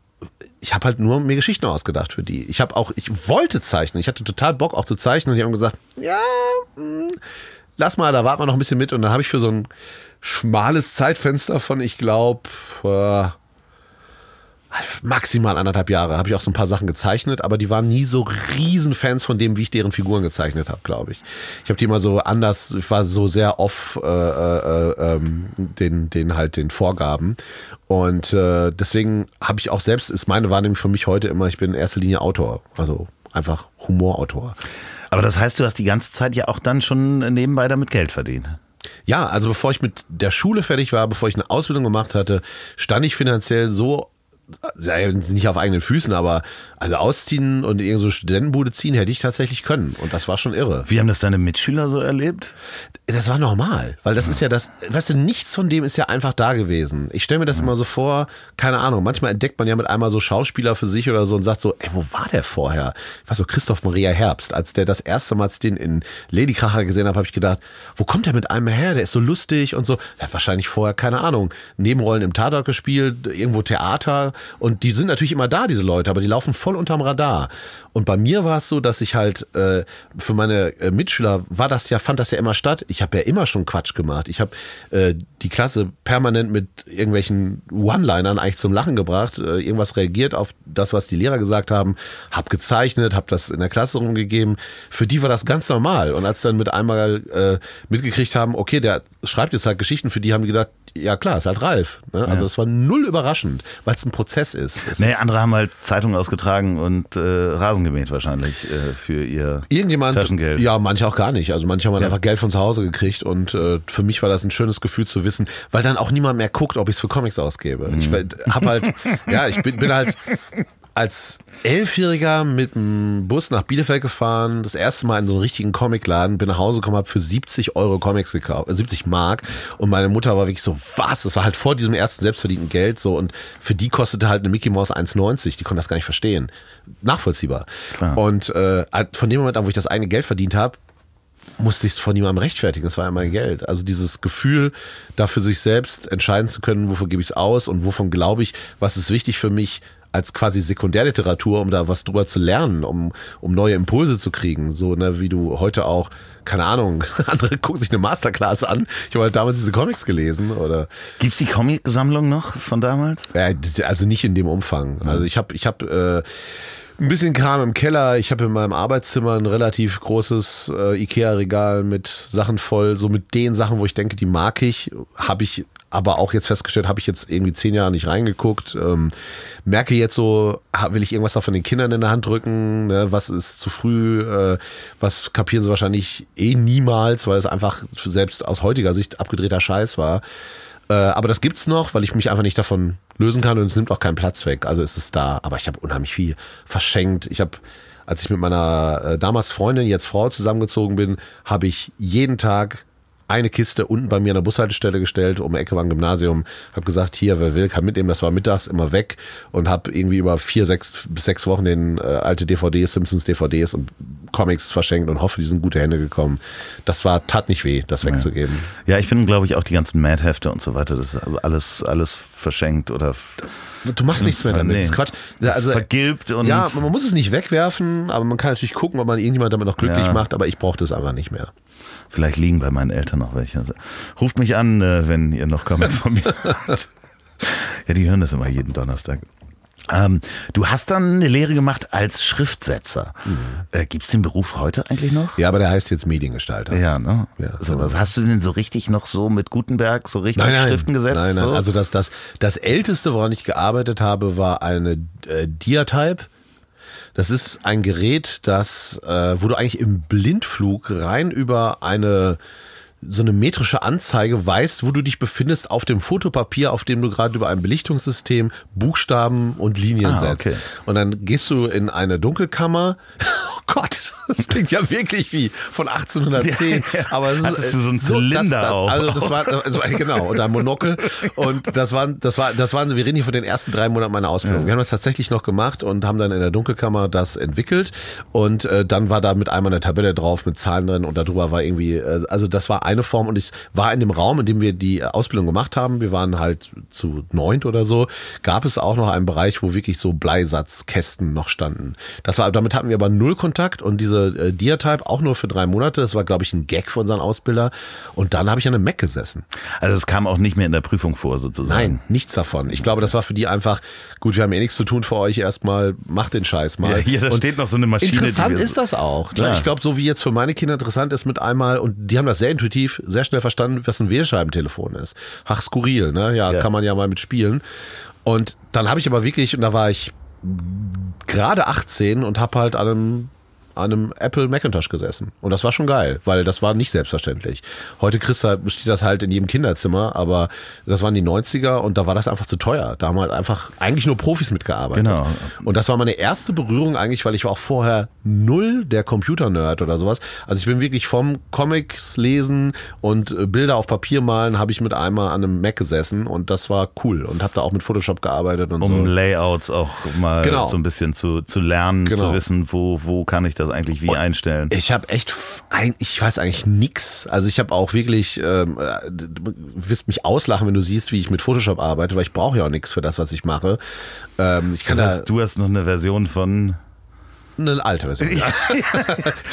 ich habe halt nur mir Geschichten ausgedacht für die. Ich habe auch, ich wollte zeichnen. Ich hatte total Bock auch zu zeichnen und die haben gesagt, ja, mh, lass mal, da warten wir noch ein bisschen mit. Und dann habe ich für so ein schmales Zeitfenster von, ich glaube, äh, maximal anderthalb Jahre. Habe ich auch so ein paar Sachen gezeichnet, aber die waren nie so Riesenfans von dem, wie ich deren Figuren gezeichnet habe, glaube ich. Ich habe die immer so anders, ich war so sehr off äh, äh, ähm, den, den halt den Vorgaben. Und äh, deswegen habe ich auch selbst, ist meine Wahrnehmung für mich heute immer, ich bin in erster Linie Autor. Also einfach Humorautor. Aber das heißt, du hast die ganze Zeit ja auch dann schon nebenbei damit Geld verdient. Ja, also bevor ich mit der Schule fertig war, bevor ich eine Ausbildung gemacht hatte, stand ich finanziell so nicht auf eigenen Füßen, aber also ausziehen und in irgendeine so Studentenbude ziehen hätte ich tatsächlich können. Und das war schon irre. Wie haben das deine Mitschüler so erlebt? Das war normal, weil das ja. ist ja das, weißt du, nichts von dem ist ja einfach da gewesen. Ich stelle mir das ja. immer so vor, keine Ahnung, manchmal entdeckt man ja mit einmal so Schauspieler für sich oder so und sagt so, ey, wo war der vorher? Ich weiß so, Christoph Maria Herbst, als der das erste Mal, als ich den in Ladykracher gesehen habe, habe ich gedacht, wo kommt der mit einem her? Der ist so lustig und so. Der hat wahrscheinlich vorher, keine Ahnung, Nebenrollen im Tatort gespielt, irgendwo Theater und die sind natürlich immer da, diese Leute, aber die laufen voll unterm Radar. Und bei mir war es so, dass ich halt äh, für meine äh, Mitschüler war das ja, fand das ja immer statt. Ich habe ja immer schon Quatsch gemacht. Ich habe äh, die Klasse permanent mit irgendwelchen One-Linern eigentlich zum Lachen gebracht, äh, irgendwas reagiert auf das, was die Lehrer gesagt haben, habe gezeichnet, habe das in der Klasse rumgegeben. Für die war das ganz normal. Und als dann mit einmal äh, mitgekriegt haben, okay, der schreibt jetzt halt Geschichten, für die haben die gedacht, ja klar, ist halt Ralf. Ne? Also es war null überraschend, weil es ein Prozess ist. Es nee, andere haben halt Zeitungen ausgetragen und äh, Rasen gemäht wahrscheinlich äh, für ihr Irgendjemand, Taschengeld. Ja, manche auch gar nicht. Also manche haben ja. einfach Geld von zu Hause gekriegt und äh, für mich war das ein schönes Gefühl zu wissen, weil dann auch niemand mehr guckt, ob ich es für Comics ausgebe. Mhm. Ich habe halt, ja, ich bin, bin halt als Elfjähriger mit dem Bus nach Bielefeld gefahren, das erste Mal in so einen richtigen Comicladen, bin nach Hause gekommen, habe für 70 Euro Comics gekauft, 70 äh, Mark und meine Mutter war wirklich so, was? Das war halt vor diesem ersten selbstverdienten Geld so und für die kostete halt eine Mickey Mouse 1,90, die konnte das gar nicht verstehen. Nachvollziehbar. Klar. Und äh, von dem Moment an, wo ich das eigene Geld verdient habe, musste ich es von niemandem rechtfertigen. Das war ja mein Geld. Also dieses Gefühl, dafür sich selbst entscheiden zu können, wofür gebe ich es aus und wovon glaube ich, was ist wichtig für mich, als quasi Sekundärliteratur, um da was drüber zu lernen, um, um neue Impulse zu kriegen. So, ne, wie du heute auch, keine Ahnung, andere gucken sich eine Masterclass an. Ich habe halt damals diese Comics gelesen. Oder Gibt's die Comic-Sammlung noch von damals? Äh, also nicht in dem Umfang. Also ich habe ich hab, äh, ein bisschen Kram im Keller. Ich habe in meinem Arbeitszimmer ein relativ großes äh, Ikea-Regal mit Sachen voll. So mit den Sachen, wo ich denke, die mag ich, habe ich aber auch jetzt festgestellt, habe ich jetzt irgendwie zehn Jahre nicht reingeguckt. Ähm, merke jetzt so, will ich irgendwas auch von den Kindern in der Hand drücken? Ne? Was ist zu früh? Äh, was kapieren sie wahrscheinlich eh niemals, weil es einfach selbst aus heutiger Sicht abgedrehter Scheiß war. Äh, aber das gibt's noch, weil ich mich einfach nicht davon lösen kann und es nimmt auch keinen Platz weg. Also ist es da. Aber ich habe unheimlich viel verschenkt. Ich habe als ich mit meiner äh, damals Freundin, jetzt Frau zusammengezogen bin, habe ich jeden Tag eine Kiste unten bei mir an der Bushaltestelle gestellt, um die Ecke war ein Gymnasium, habe gesagt, hier, wer will, kann mitnehmen, das war mittags immer weg und habe irgendwie über vier, sechs bis sechs Wochen den äh, alte DVDs, Simpsons DVDs und Comics verschenkt und hoffe, die sind gute Hände gekommen. Das war, tat nicht weh, das wegzugeben. Ja, ich bin, glaube ich, auch die ganzen Mad-Hefte und so weiter, das ist alles, alles verschenkt oder Du machst nichts mehr damit. Nee. Das ist Quatsch. Also, vergilbt und. Ja, man muss es nicht wegwerfen, aber man kann natürlich gucken, ob man irgendjemand damit noch glücklich ja. macht, aber ich brauche das einfach nicht mehr. Vielleicht liegen bei meinen Eltern noch welche. Also, ruft mich an, äh, wenn ihr noch Comments von mir habt. Ja, die hören das immer jeden Donnerstag. Ähm, du hast dann eine Lehre gemacht als Schriftsetzer. Mhm. Äh, Gibt es den Beruf heute eigentlich noch? Ja, aber der heißt jetzt Mediengestalter. Ja, ne? Ja, so, genau. Hast du denn so richtig noch so mit Gutenberg so richtig nein, nein, Schriften gesetzt? Nein, nein. So? Also das, das, das älteste, woran ich gearbeitet habe, war eine äh, Diatype. Das ist ein Gerät, das, äh, wo du eigentlich im Blindflug rein über eine so eine metrische Anzeige weißt, wo du dich befindest auf dem Fotopapier, auf dem du gerade über ein Belichtungssystem Buchstaben und Linien ah, setzt. Okay. Und dann gehst du in eine Dunkelkammer. Oh Gott, das klingt ja wirklich wie von 1810. Ja, ja. Aber es Hattest ist, du so einen Zylinder so, das, auch? Also das war, also genau, und ein Monokel. Und das waren, das war, das waren, wir reden hier von den ersten drei Monaten meiner Ausbildung. Ja. Wir haben das tatsächlich noch gemacht und haben dann in der Dunkelkammer das entwickelt. Und äh, dann war da mit einmal eine Tabelle drauf mit Zahlen drin und darüber war irgendwie, äh, also das war eine Form und ich war in dem Raum, in dem wir die Ausbildung gemacht haben. Wir waren halt zu neunt oder so. Gab es auch noch einen Bereich, wo wirklich so Bleisatzkästen noch standen. Das war, damit hatten wir aber null Kontakt und diese äh, Diatype, auch nur für drei Monate. Das war, glaube ich, ein Gag von unserem Ausbilder. Und dann habe ich an einem Mac gesessen. Also es kam auch nicht mehr in der Prüfung vor, sozusagen. Nein, nichts davon. Ich glaube, das war für die einfach, gut, wir haben eh nichts zu tun für euch erstmal, macht den Scheiß mal. Ja, hier, da Und steht noch so eine Maschine. Interessant ist das auch. Ne? Ich glaube, so wie jetzt für meine Kinder interessant ist mit einmal, und die haben das sehr intuitiv, sehr schnell verstanden, was ein Wählscheibentelefon ist. Ach, skurril, ne? Ja, Ja. kann man ja mal mit spielen. Und dann habe ich aber wirklich, und da war ich gerade 18 und habe halt an einem, an einem Apple Macintosh gesessen. Und das war schon geil, weil das war nicht selbstverständlich. Heute kriegst halt, steht das halt in jedem Kinderzimmer, aber das waren die 90er und da war das einfach zu teuer. Da haben halt einfach eigentlich nur Profis mitgearbeitet. Genau. Und das war meine erste Berührung eigentlich, weil ich war auch vorher null der Computer-Nerd oder sowas. Also ich bin wirklich vom Comics lesen und äh, Bilder auf Papier malen, habe ich mit einmal an einem Mac gesessen und das war cool und habe da auch mit Photoshop gearbeitet und um so. Layouts auch mal Genau. so ein bisschen zu, zu lernen, Genau. zu wissen, wo, wo kann ich das eigentlich wie einstellen. Ich habe echt, ich weiß eigentlich nix. Also ich habe auch wirklich, ähm, äh, du wirst mich auslachen, wenn du siehst, wie ich mit Photoshop arbeite, weil ich brauche ja auch nichts für das, was ich mache. Ähm, ich kann Das da heißt, du hast noch eine Version von. Eine alte Version.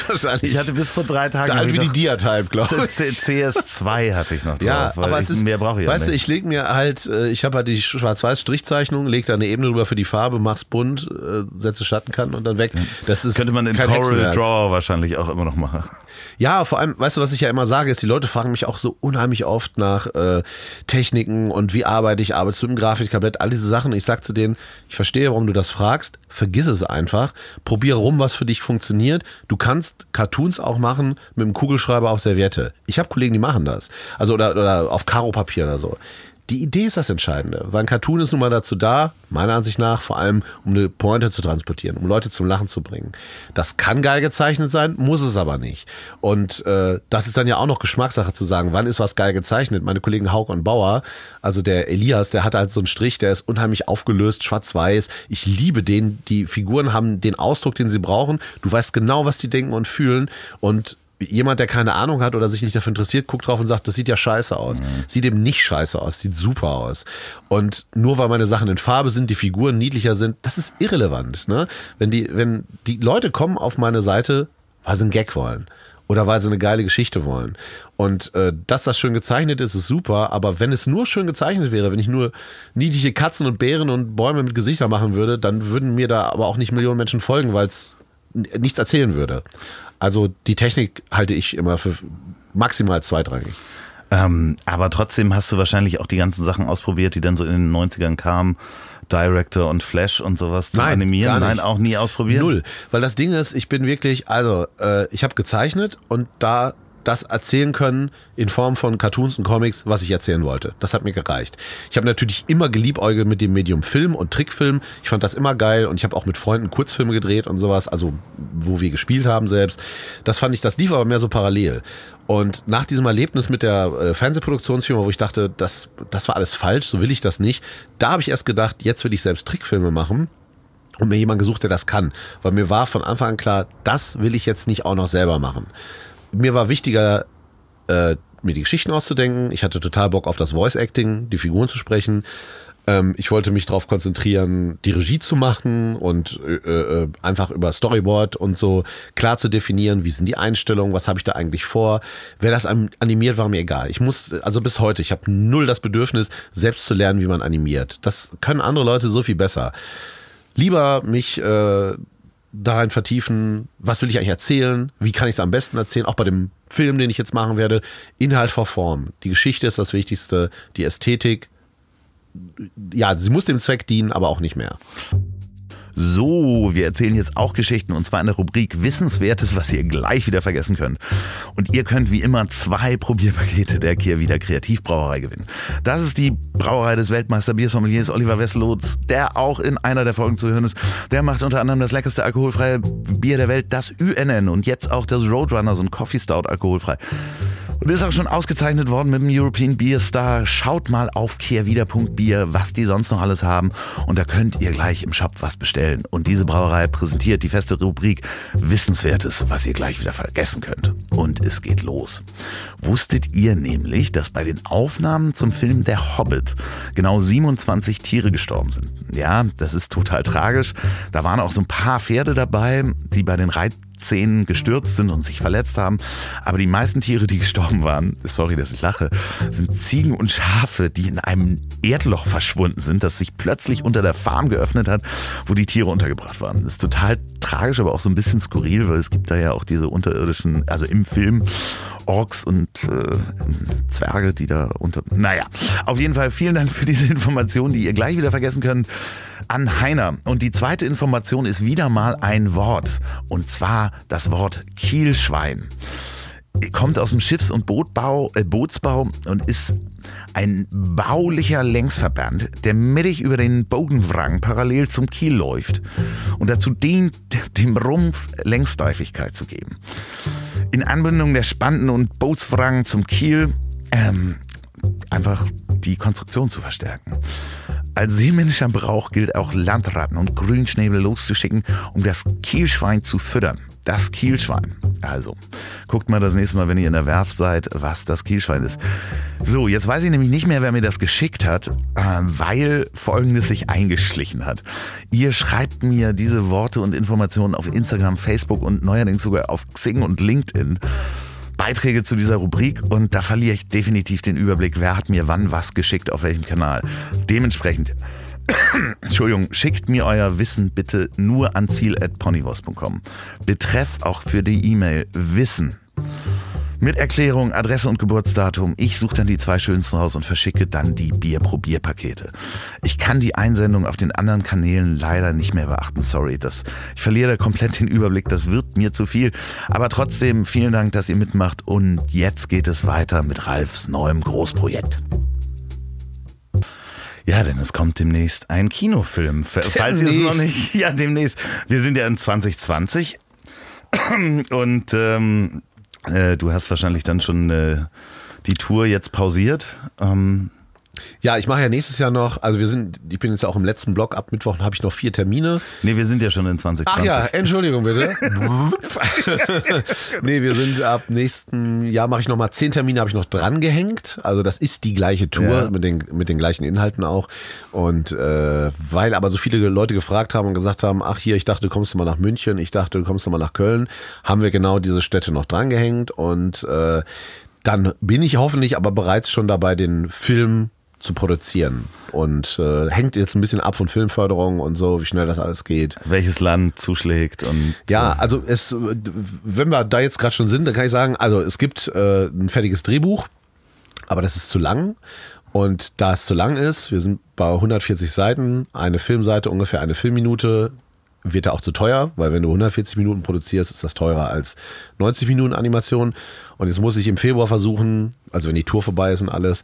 Wahrscheinlich. Ich hatte bis vor drei Tagen. so alt wie die Diatype, glaube ich. C- CS2 hatte ich noch drauf. Ja, aber es ist, mehr brauche ich ja weißt du, nicht. ich lege mir halt, äh, ich habe halt die Schwarz-Weiß-Strichzeichnung, leg da eine Ebene drüber für die Farbe, mach's bunt, äh, setze Schattenkant und dann weg. Das ist Könnte man in Coral Hexenwerk. Draw wahrscheinlich auch immer noch machen. Ja, vor allem, weißt du, was ich ja immer sage, ist, die Leute fragen mich auch so unheimlich oft nach äh, Techniken und wie arbeite ich, arbeitest du im Grafiktablett, all diese Sachen. Ich sag zu denen, ich verstehe, warum du das fragst, vergiss es einfach, probier rum, was für dich funktioniert. Du kannst Cartoons auch machen mit einem Kugelschreiber auf Serviette. Ich habe Kollegen, die machen das. Also oder, oder auf Karopapier oder so. Die Idee ist das Entscheidende, weil ein Cartoon ist nun mal dazu da, meiner Ansicht nach, vor allem um eine Pointe zu transportieren, um Leute zum Lachen zu bringen. Das kann geil gezeichnet sein, muss es aber nicht. Und äh, das ist dann ja auch noch Geschmackssache zu sagen, wann ist was geil gezeichnet. Meine Kollegen Haug und Bauer, also der Elias, der hat halt so einen Strich, der ist unheimlich aufgelöst, schwarz-weiß. Ich liebe den. Die Figuren haben den Ausdruck, den sie brauchen. Du weißt genau, was die denken und fühlen und jemand, der keine Ahnung hat oder sich nicht dafür interessiert, guckt drauf und sagt, das sieht ja scheiße aus. Sieht eben nicht scheiße aus, sieht super aus. Und nur weil meine Sachen in Farbe sind, die Figuren niedlicher sind, das ist irrelevant. Ne? Wenn, die, wenn die Leute kommen auf meine Seite, weil sie einen Gag wollen oder weil sie eine geile Geschichte wollen. Und äh, dass das schön gezeichnet ist, ist super, aber wenn es nur schön gezeichnet wäre, wenn ich nur niedliche Katzen und Bären und Bäume mit Gesichter machen würde, dann würden mir da aber auch nicht Millionen Menschen folgen, weil es nichts erzählen würde. Also die Technik halte ich immer für maximal zweitrangig. Ähm, aber trotzdem hast du wahrscheinlich auch die ganzen Sachen ausprobiert, die dann so in den 90ern kamen. Director und Flash und sowas zu Nein, animieren. Nein, auch nie ausprobiert. Null. Weil das Ding ist, ich bin wirklich, also äh, ich habe gezeichnet und da das erzählen können in Form von Cartoons und Comics, was ich erzählen wollte. Das hat mir gereicht. Ich habe natürlich immer geliebäugelt mit dem Medium Film und Trickfilm. Ich fand das immer geil und ich habe auch mit Freunden Kurzfilme gedreht und sowas, also wo wir gespielt haben selbst. Das fand ich, das lief aber mehr so parallel. Und nach diesem Erlebnis mit der äh, Fernsehproduktionsfirma, wo ich dachte, das, das war alles falsch, so will ich das nicht, da habe ich erst gedacht, jetzt will ich selbst Trickfilme machen und mir jemand gesucht, der das kann. Weil mir war von Anfang an klar, das will ich jetzt nicht auch noch selber machen. Mir war wichtiger, äh, mir die Geschichten auszudenken. Ich hatte total Bock auf das Voice Acting, die Figuren zu sprechen. Ähm, ich wollte mich darauf konzentrieren, die Regie zu machen und äh, äh, einfach über Storyboard und so klar zu definieren, wie sind die Einstellungen, was habe ich da eigentlich vor. Wer das an- animiert, war mir egal. Ich muss, also bis heute, ich habe null das Bedürfnis, selbst zu lernen, wie man animiert. Das können andere Leute so viel besser lieber mich äh, darin vertiefen, was will ich eigentlich erzählen, wie kann ich es am besten erzählen, auch bei dem Film, den ich jetzt machen werde, Inhalt vor Form. Die Geschichte ist das Wichtigste, die Ästhetik. Ja, sie muss dem Zweck dienen, aber auch nicht mehr. So, wir erzählen jetzt auch Geschichten und zwar in der Rubrik Wissenswertes, was ihr gleich wieder vergessen könnt. Und ihr könnt wie immer zwei Probierpakete der Kehrwieder Kreativbrauerei gewinnen. Das ist die Brauerei des Weltmeister Biersommeliers Oliver Wesselotz, der auch in einer der Folgen zu hören ist. Der macht unter anderem das leckerste alkoholfreie Bier der Welt, das UNN und jetzt auch das Roadrunner, so ein Coffee Stout alkoholfrei. Und ist auch schon ausgezeichnet worden mit dem European Beer Star. Schaut mal auf kehrwieder.bier, was die sonst noch alles haben. Und da könnt ihr gleich im Shop was bestellen. Und diese Brauerei präsentiert die feste Rubrik Wissenswertes, was ihr gleich wieder vergessen könnt. Und es geht los. Wusstet ihr nämlich, dass bei den Aufnahmen zum Film Der Hobbit genau 27 Tiere gestorben sind? Ja, das ist total tragisch. Da waren auch so ein paar Pferde dabei, die bei den Reit Szenen gestürzt sind und sich verletzt haben. Aber die meisten Tiere, die gestorben waren, sorry, dass ich lache, sind Ziegen und Schafe, die in einem Erdloch verschwunden sind, das sich plötzlich unter der Farm geöffnet hat, wo die Tiere untergebracht waren. Das ist total tragisch, aber auch so ein bisschen skurril, weil es gibt da ja auch diese unterirdischen, also im Film Orks und äh, Zwerge, die da unter. Naja, auf jeden Fall vielen Dank für diese Information, die ihr gleich wieder vergessen könnt, an Heiner. Und die zweite Information ist wieder mal ein Wort. Und zwar das Wort Kielschwein. Kommt aus dem Schiffs- und Bootbau, äh, Bootsbau und ist ein baulicher Längsverband, der mittig über den Bogenwrang parallel zum Kiel läuft und dazu dient, dem Rumpf Längssteifigkeit zu geben. In Anbindung der Spanten und Bootswrang zum Kiel ähm, einfach die Konstruktion zu verstärken. Als seemännischer Brauch gilt auch Landratten und Grünschnäbel loszuschicken, um das Kielschwein zu füttern. Das Kielschwein. Also, guckt mal das nächste Mal, wenn ihr in der Werft seid, was das Kielschwein ist. So, jetzt weiß ich nämlich nicht mehr, wer mir das geschickt hat, äh, weil Folgendes sich eingeschlichen hat. Ihr schreibt mir diese Worte und Informationen auf Instagram, Facebook und neuerdings sogar auf Xing und LinkedIn. Beiträge zu dieser Rubrik und da verliere ich definitiv den Überblick, wer hat mir wann was geschickt, auf welchem Kanal. Dementsprechend Entschuldigung, schickt mir euer Wissen bitte nur an ziel.ponywurst.com. Betreff auch für die E-Mail Wissen. Mit Erklärung, Adresse und Geburtsdatum. Ich suche dann die zwei schönsten raus und verschicke dann die Bierprobierpakete. Ich kann die Einsendung auf den anderen Kanälen leider nicht mehr beachten. Sorry, das, ich verliere komplett den Überblick. Das wird mir zu viel. Aber trotzdem vielen Dank, dass ihr mitmacht. Und jetzt geht es weiter mit Ralfs neuem Großprojekt. Ja, denn es kommt demnächst ein Kinofilm. Falls ihr es noch nicht, ja, demnächst. Wir sind ja in 2020 und ähm, äh, du hast wahrscheinlich dann schon äh, die Tour jetzt pausiert. Ähm, ja, ich mache ja nächstes Jahr noch, also wir sind, ich bin jetzt auch im letzten Block, ab Mittwoch habe ich noch vier Termine. Nee, wir sind ja schon in 2020. Ach ja, Entschuldigung bitte. nee, wir sind ab nächsten Jahr mache ich nochmal zehn Termine, habe ich noch dran gehängt. Also das ist die gleiche Tour ja. mit, den, mit den gleichen Inhalten auch. Und äh, weil aber so viele Leute gefragt haben und gesagt haben, ach hier, ich dachte, du kommst mal nach München, ich dachte, du kommst mal nach Köln, haben wir genau diese Städte noch dran gehängt und äh, dann bin ich hoffentlich aber bereits schon dabei, den Film zu produzieren. Und äh, hängt jetzt ein bisschen ab von Filmförderung und so, wie schnell das alles geht. Welches Land zuschlägt und. Ja, so. also es, wenn wir da jetzt gerade schon sind, dann kann ich sagen, also es gibt äh, ein fertiges Drehbuch, aber das ist zu lang. Und da es zu lang ist, wir sind bei 140 Seiten, eine Filmseite ungefähr eine Filmminute, wird er auch zu teuer, weil wenn du 140 Minuten produzierst, ist das teurer als 90 Minuten Animation. Und jetzt muss ich im Februar versuchen, also wenn die Tour vorbei ist und alles,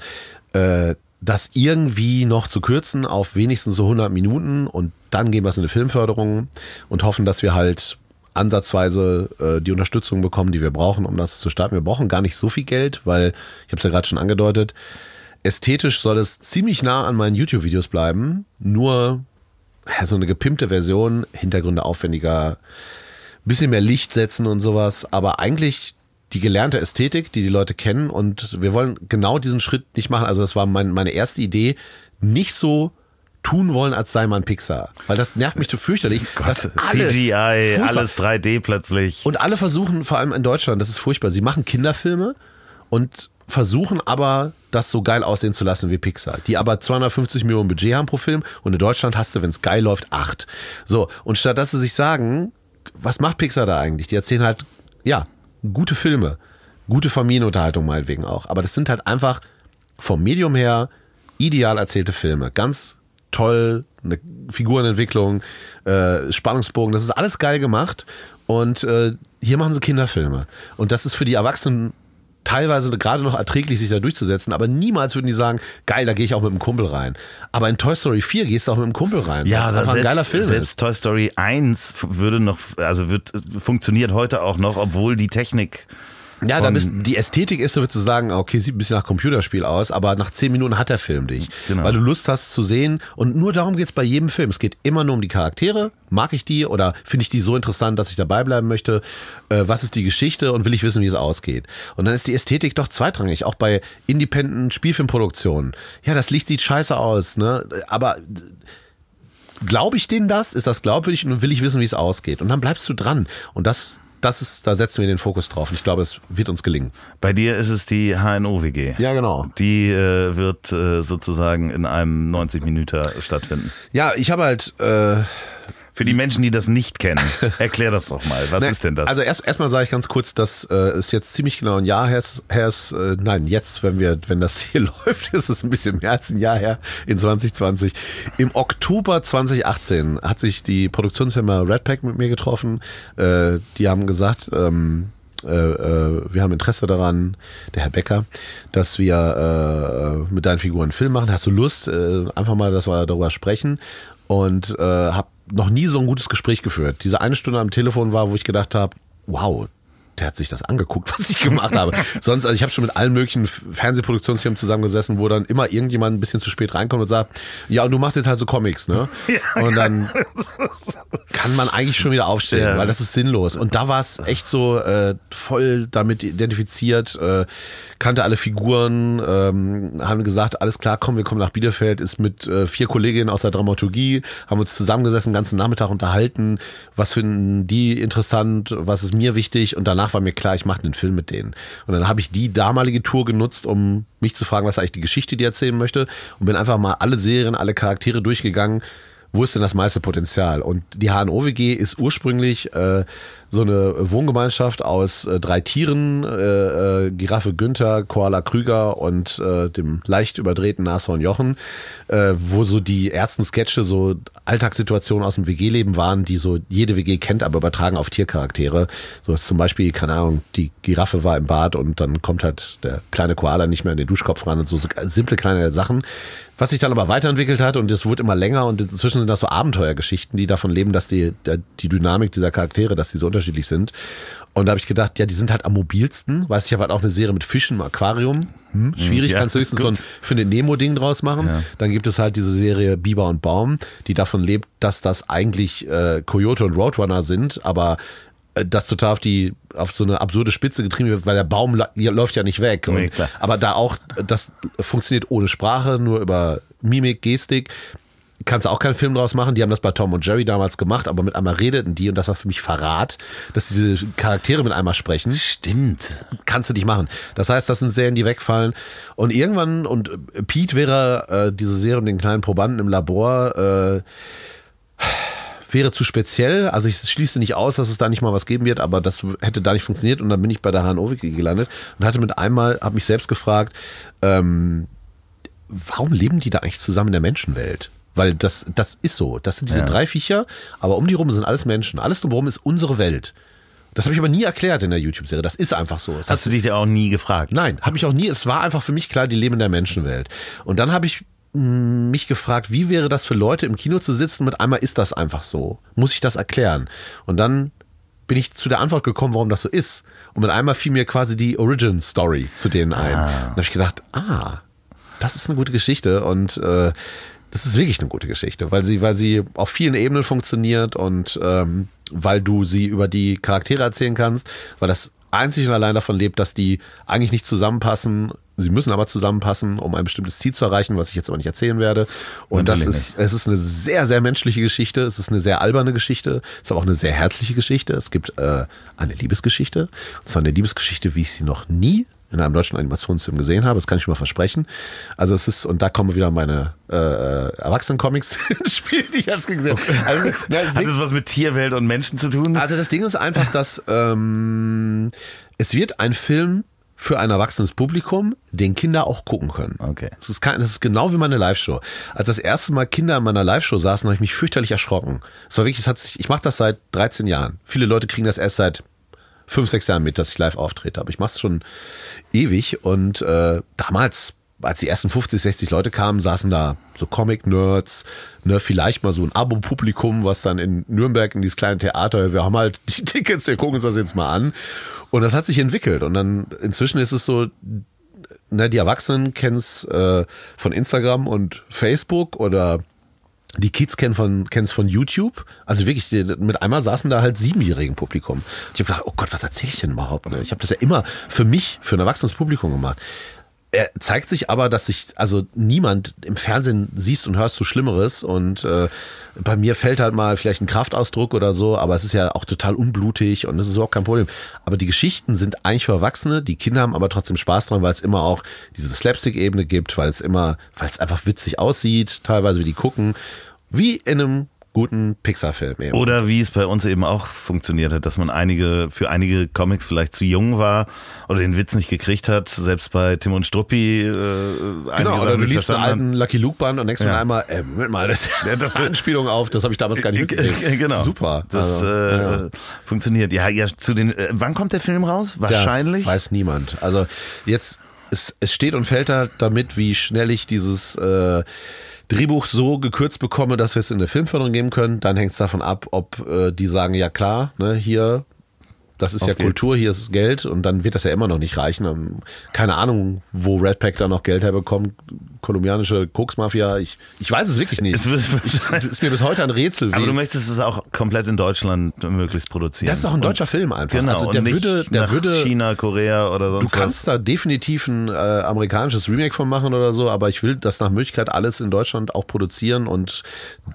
äh, das irgendwie noch zu kürzen auf wenigstens so 100 Minuten und dann gehen wir es in eine Filmförderung und hoffen, dass wir halt ansatzweise äh, die Unterstützung bekommen, die wir brauchen, um das zu starten. Wir brauchen gar nicht so viel Geld, weil, ich habe es ja gerade schon angedeutet, ästhetisch soll es ziemlich nah an meinen YouTube-Videos bleiben, nur ja, so eine gepimpte Version, Hintergründe aufwendiger, bisschen mehr Licht setzen und sowas, aber eigentlich die gelernte Ästhetik, die die Leute kennen. Und wir wollen genau diesen Schritt nicht machen. Also das war mein, meine erste Idee, nicht so tun wollen, als sei man Pixar. Weil das nervt mich so fürchterlich. Gott, dass alle CGI, furchtbar. alles 3D plötzlich. Und alle versuchen, vor allem in Deutschland, das ist furchtbar, sie machen Kinderfilme und versuchen aber, das so geil aussehen zu lassen wie Pixar. Die aber 250 Millionen Budget haben pro Film und in Deutschland hast du, wenn es geil läuft, acht. So, und statt dass sie sich sagen, was macht Pixar da eigentlich? Die erzählen halt, ja, gute Filme, gute Familienunterhaltung meinetwegen auch. Aber das sind halt einfach vom Medium her ideal erzählte Filme. Ganz toll, eine Figurenentwicklung, äh, Spannungsbogen, das ist alles geil gemacht. Und äh, hier machen sie Kinderfilme. Und das ist für die Erwachsenen teilweise gerade noch erträglich, sich da durchzusetzen, aber niemals würden die sagen, geil, da gehe ich auch mit einem Kumpel rein. Aber in Toy Story 4 gehst du auch mit einem Kumpel rein. Ja, das ist ein geiler Film. Selbst ist. Toy Story 1 würde noch, also wird, funktioniert heute auch noch, obwohl die Technik ja, da bist, die Ästhetik ist, so würdest du sagen, okay, sieht ein bisschen nach Computerspiel aus, aber nach zehn Minuten hat der Film dich. Genau. Weil du Lust hast zu sehen. Und nur darum geht's bei jedem Film. Es geht immer nur um die Charaktere. Mag ich die oder finde ich die so interessant, dass ich dabei bleiben möchte? Äh, was ist die Geschichte und will ich wissen, wie es ausgeht? Und dann ist die Ästhetik doch zweitrangig, auch bei Independent Spielfilmproduktionen. Ja, das Licht sieht scheiße aus, ne? Aber glaube ich denen das? Ist das glaubwürdig und will ich wissen, wie es ausgeht? Und dann bleibst du dran. Und das das ist, da setzen wir den Fokus drauf. Und ich glaube, es wird uns gelingen. Bei dir ist es die HNO-WG. Ja, genau. Die äh, wird äh, sozusagen in einem 90 Minuten stattfinden. Ja, ich habe halt. Äh, Für die Menschen, die das nicht kennen, erklär das doch mal. Was Ne, ist denn das? Also erst erstmal sage ich ganz kurz, dass äh, es jetzt ziemlich genau ein Jahr her ist, her ist äh, nein, jetzt, wenn wir, wenn das hier läuft, ist es ein bisschen mehr als ein Jahr her in 2020. Im Oktober 2018 hat sich die Produktionsfirma Redpack mit mir getroffen. Äh, die haben gesagt, ähm, äh, äh, wir haben Interesse daran, der Herr Becker, dass wir äh, mit deinen Figuren einen Film machen. Hast du Lust, einfach mal, dass wir darüber sprechen? Und äh, habe noch nie so ein gutes Gespräch geführt. Diese eine Stunde am Telefon war, wo ich gedacht habe, wow, der hat sich das angeguckt, was ich gemacht habe. Sonst, also ich habe schon mit allen möglichen Fernsehproduktionsfirmen zusammengesessen, wo dann immer irgendjemand ein bisschen zu spät reinkommt und sagt, ja, und du machst jetzt halt so Comics, ne? und dann kann man eigentlich schon wieder aufstehen, Ja. weil das ist sinnlos. Und da war es echt so äh, voll damit identifiziert, äh, kannte alle Figuren, ähm, haben gesagt, alles klar, komm, wir kommen nach Bielefeld, ist mit äh, vier Kolleginnen aus der Dramaturgie, haben uns zusammengesessen, den ganzen Nachmittag unterhalten, was finden die interessant, was ist mir wichtig? Und danach war mir klar, ich mache einen Film mit denen. Und dann habe ich die damalige Tour genutzt, um mich zu fragen, was eigentlich die Geschichte, die erzählen möchte. Und bin einfach mal alle Serien, alle Charaktere durchgegangen, wo ist denn das meiste Potenzial? Und die HNOWG ist ursprünglich äh, so eine Wohngemeinschaft aus äh, drei Tieren, äh, äh, Giraffe Günther, Koala Krüger und äh, dem leicht überdrehten Nashorn Jochen, äh, wo so die ersten Sketche so Alltagssituationen aus dem WG-Leben waren, die so jede WG kennt, aber übertragen auf Tiercharaktere. So zum Beispiel, keine Ahnung, die Giraffe war im Bad und dann kommt halt der kleine Koala nicht mehr in den Duschkopf ran und so, so simple kleine Sachen. Was sich dann aber weiterentwickelt hat und es wurde immer länger und inzwischen sind das so Abenteuergeschichten, die davon leben, dass die, die Dynamik dieser Charaktere, dass die so unterschiedlich sind. Und da habe ich gedacht, ja, die sind halt am mobilsten. Weißt du, ich habe halt auch eine Serie mit Fischen im Aquarium. Hm, schwierig, ja, kannst du höchstens so ein für den Nemo-Ding draus machen. Ja. Dann gibt es halt diese Serie Biber und Baum, die davon lebt, dass das eigentlich äh, Coyote und Roadrunner sind, aber das total auf die auf so eine absurde Spitze getrieben wird, weil der Baum läuft ja nicht weg. Nee, Und- aber da auch, das funktioniert ohne Sprache, nur über Mimik, Gestik. Kannst du auch keinen Film draus machen. Die haben das bei Tom und Jerry damals gemacht, aber mit einmal redeten die und das war für mich Verrat, dass diese Charaktere mit einmal sprechen Stimmt. kannst du nicht machen. Das heißt, das sind Serien, die wegfallen. Und irgendwann, und äh, Pete wäre äh, diese Serie um den kleinen Probanden im Labor, äh, wäre zu speziell. Also ich schließe nicht aus, dass es da nicht mal was geben wird, aber das hätte da nicht funktioniert. Und dann bin ich bei der HNO gelandet und hatte mit einmal, habe mich selbst gefragt, ähm, warum leben die da eigentlich zusammen in der Menschenwelt? Weil das, das ist so. Das sind diese Ja. drei Viecher, aber um die rum sind alles Menschen. Alles drumherum ist unsere Welt. Das habe ich aber nie erklärt in der YouTube-Serie. Das ist einfach so. Das Hast du dich da auch nie gefragt? Nein, habe ich auch nie. Es war einfach für mich klar, die leben in der Menschenwelt. Und dann habe ich mich gefragt, wie wäre das für Leute im Kino zu sitzen? Mit einmal ist das einfach so. Muss ich das erklären? Und dann bin ich zu der Antwort gekommen, warum das so ist. Und mit einmal fiel mir quasi die Origin Story zu denen ein. Und da habe ich gedacht, ah, das ist eine gute Geschichte und äh, das ist wirklich eine gute Geschichte, weil sie, weil sie auf vielen Ebenen funktioniert und ähm, weil du sie über die Charaktere erzählen kannst, weil das einzig und allein davon lebt, dass die eigentlich nicht zusammenpassen. Sie müssen aber zusammenpassen, um ein bestimmtes Ziel zu erreichen, was ich jetzt aber nicht erzählen werde. Und das Natürlich ist, es ist eine sehr, sehr menschliche Geschichte. Es ist eine sehr alberne Geschichte. Es ist aber auch eine sehr herzliche Geschichte. Es gibt äh, eine Liebesgeschichte. Und zwar eine Liebesgeschichte, wie ich sie noch nie in einem deutschen Animationsfilm gesehen habe. Das kann ich schon mal versprechen. Also es ist, und da kommen wieder meine äh, äh, Erwachsenen-Comics ins Spiel, die ich jetzt gesehen habe. Also, na, das Hat Ding, es was mit Tierwelt und Menschen zu tun? also das Ding ist einfach, dass ähm, es wird ein Film für ein erwachsenes Publikum, den Kinder auch gucken können. Okay. Das ist, kein, das ist genau wie meine Live-Show. Als das erste Mal Kinder in meiner Live-Show saßen, habe ich mich fürchterlich erschrocken. Es war wirklich, es hat sich, ich mache das seit 13 Jahren. Viele Leute kriegen das erst seit fünf, sechs Jahren mit, dass ich live auftrete. Aber ich mache es schon ewig. Und äh, damals, als die ersten 50, 60 Leute kamen, saßen da so Comic-Nerds, ne, vielleicht mal so ein Abo-Publikum, was dann in Nürnberg in dieses kleine Theater, wir haben halt die Tickets, wir gucken uns das jetzt mal an. Und das hat sich entwickelt. Und dann inzwischen ist es so, ne, die Erwachsenen kennen es äh, von Instagram und Facebook oder die Kids kennen von kennen's von YouTube. Also wirklich, die, mit einmal saßen da halt siebenjährigen Publikum. Ich habe gedacht, oh Gott, was erzähle ich denn überhaupt? ne? Ich habe das ja immer für mich, für ein erwachsenes Publikum gemacht. Er zeigt sich aber, dass sich also niemand im Fernsehen siehst und hörst du Schlimmeres und äh, bei mir fällt halt mal vielleicht ein Kraftausdruck oder so, aber es ist ja auch total unblutig und das ist überhaupt kein Problem. Aber die Geschichten sind eigentlich für Erwachsene, die Kinder haben aber trotzdem Spaß dran, weil es immer auch diese Slapstick-Ebene gibt, weil es immer, weil es einfach witzig aussieht, teilweise wie die gucken, wie in einem guten Pixar-Film eben. Oder wie es bei uns eben auch funktioniert hat, dass man einige, für einige Comics vielleicht zu jung war oder den Witz nicht gekriegt hat, selbst bei Tim und Struppi. Äh, genau, oder du liest einen alten Lucky Luke-Band und denkst ja. mir einmal, äh, Moment mal, das ja, das Anspielung auf, das habe ich damals gar nicht mitgekriegt. Genau. Super. Das also, äh, ja. funktioniert. Ja, ja, zu den, äh, wann kommt der Film raus? Wahrscheinlich? Ja, weiß niemand. Also jetzt, es, es steht und fällt da damit, wie schnell ich dieses äh, Drehbuch so gekürzt bekomme, dass wir es in eine Filmförderung geben können, dann hängt es davon ab, ob äh, die sagen, ja klar, ne, hier das ist Auf ja Kultur, hier ist Geld und dann wird das ja immer noch nicht reichen. Ähm, keine Ahnung, wo Red Pack da noch Geld herbekommt. Kolumbianische Koksmafia, ich, ich weiß es wirklich nicht. Es ich, ist mir bis heute ein Rätsel. Aber du möchtest es auch komplett in Deutschland möglichst produzieren. Das ist auch ein deutscher und, Film einfach. Genau, also der würde, der würde China, Korea oder sonst Du kannst was. da definitiv ein äh, amerikanisches Remake von machen oder so, aber ich will das nach Möglichkeit alles in Deutschland auch produzieren und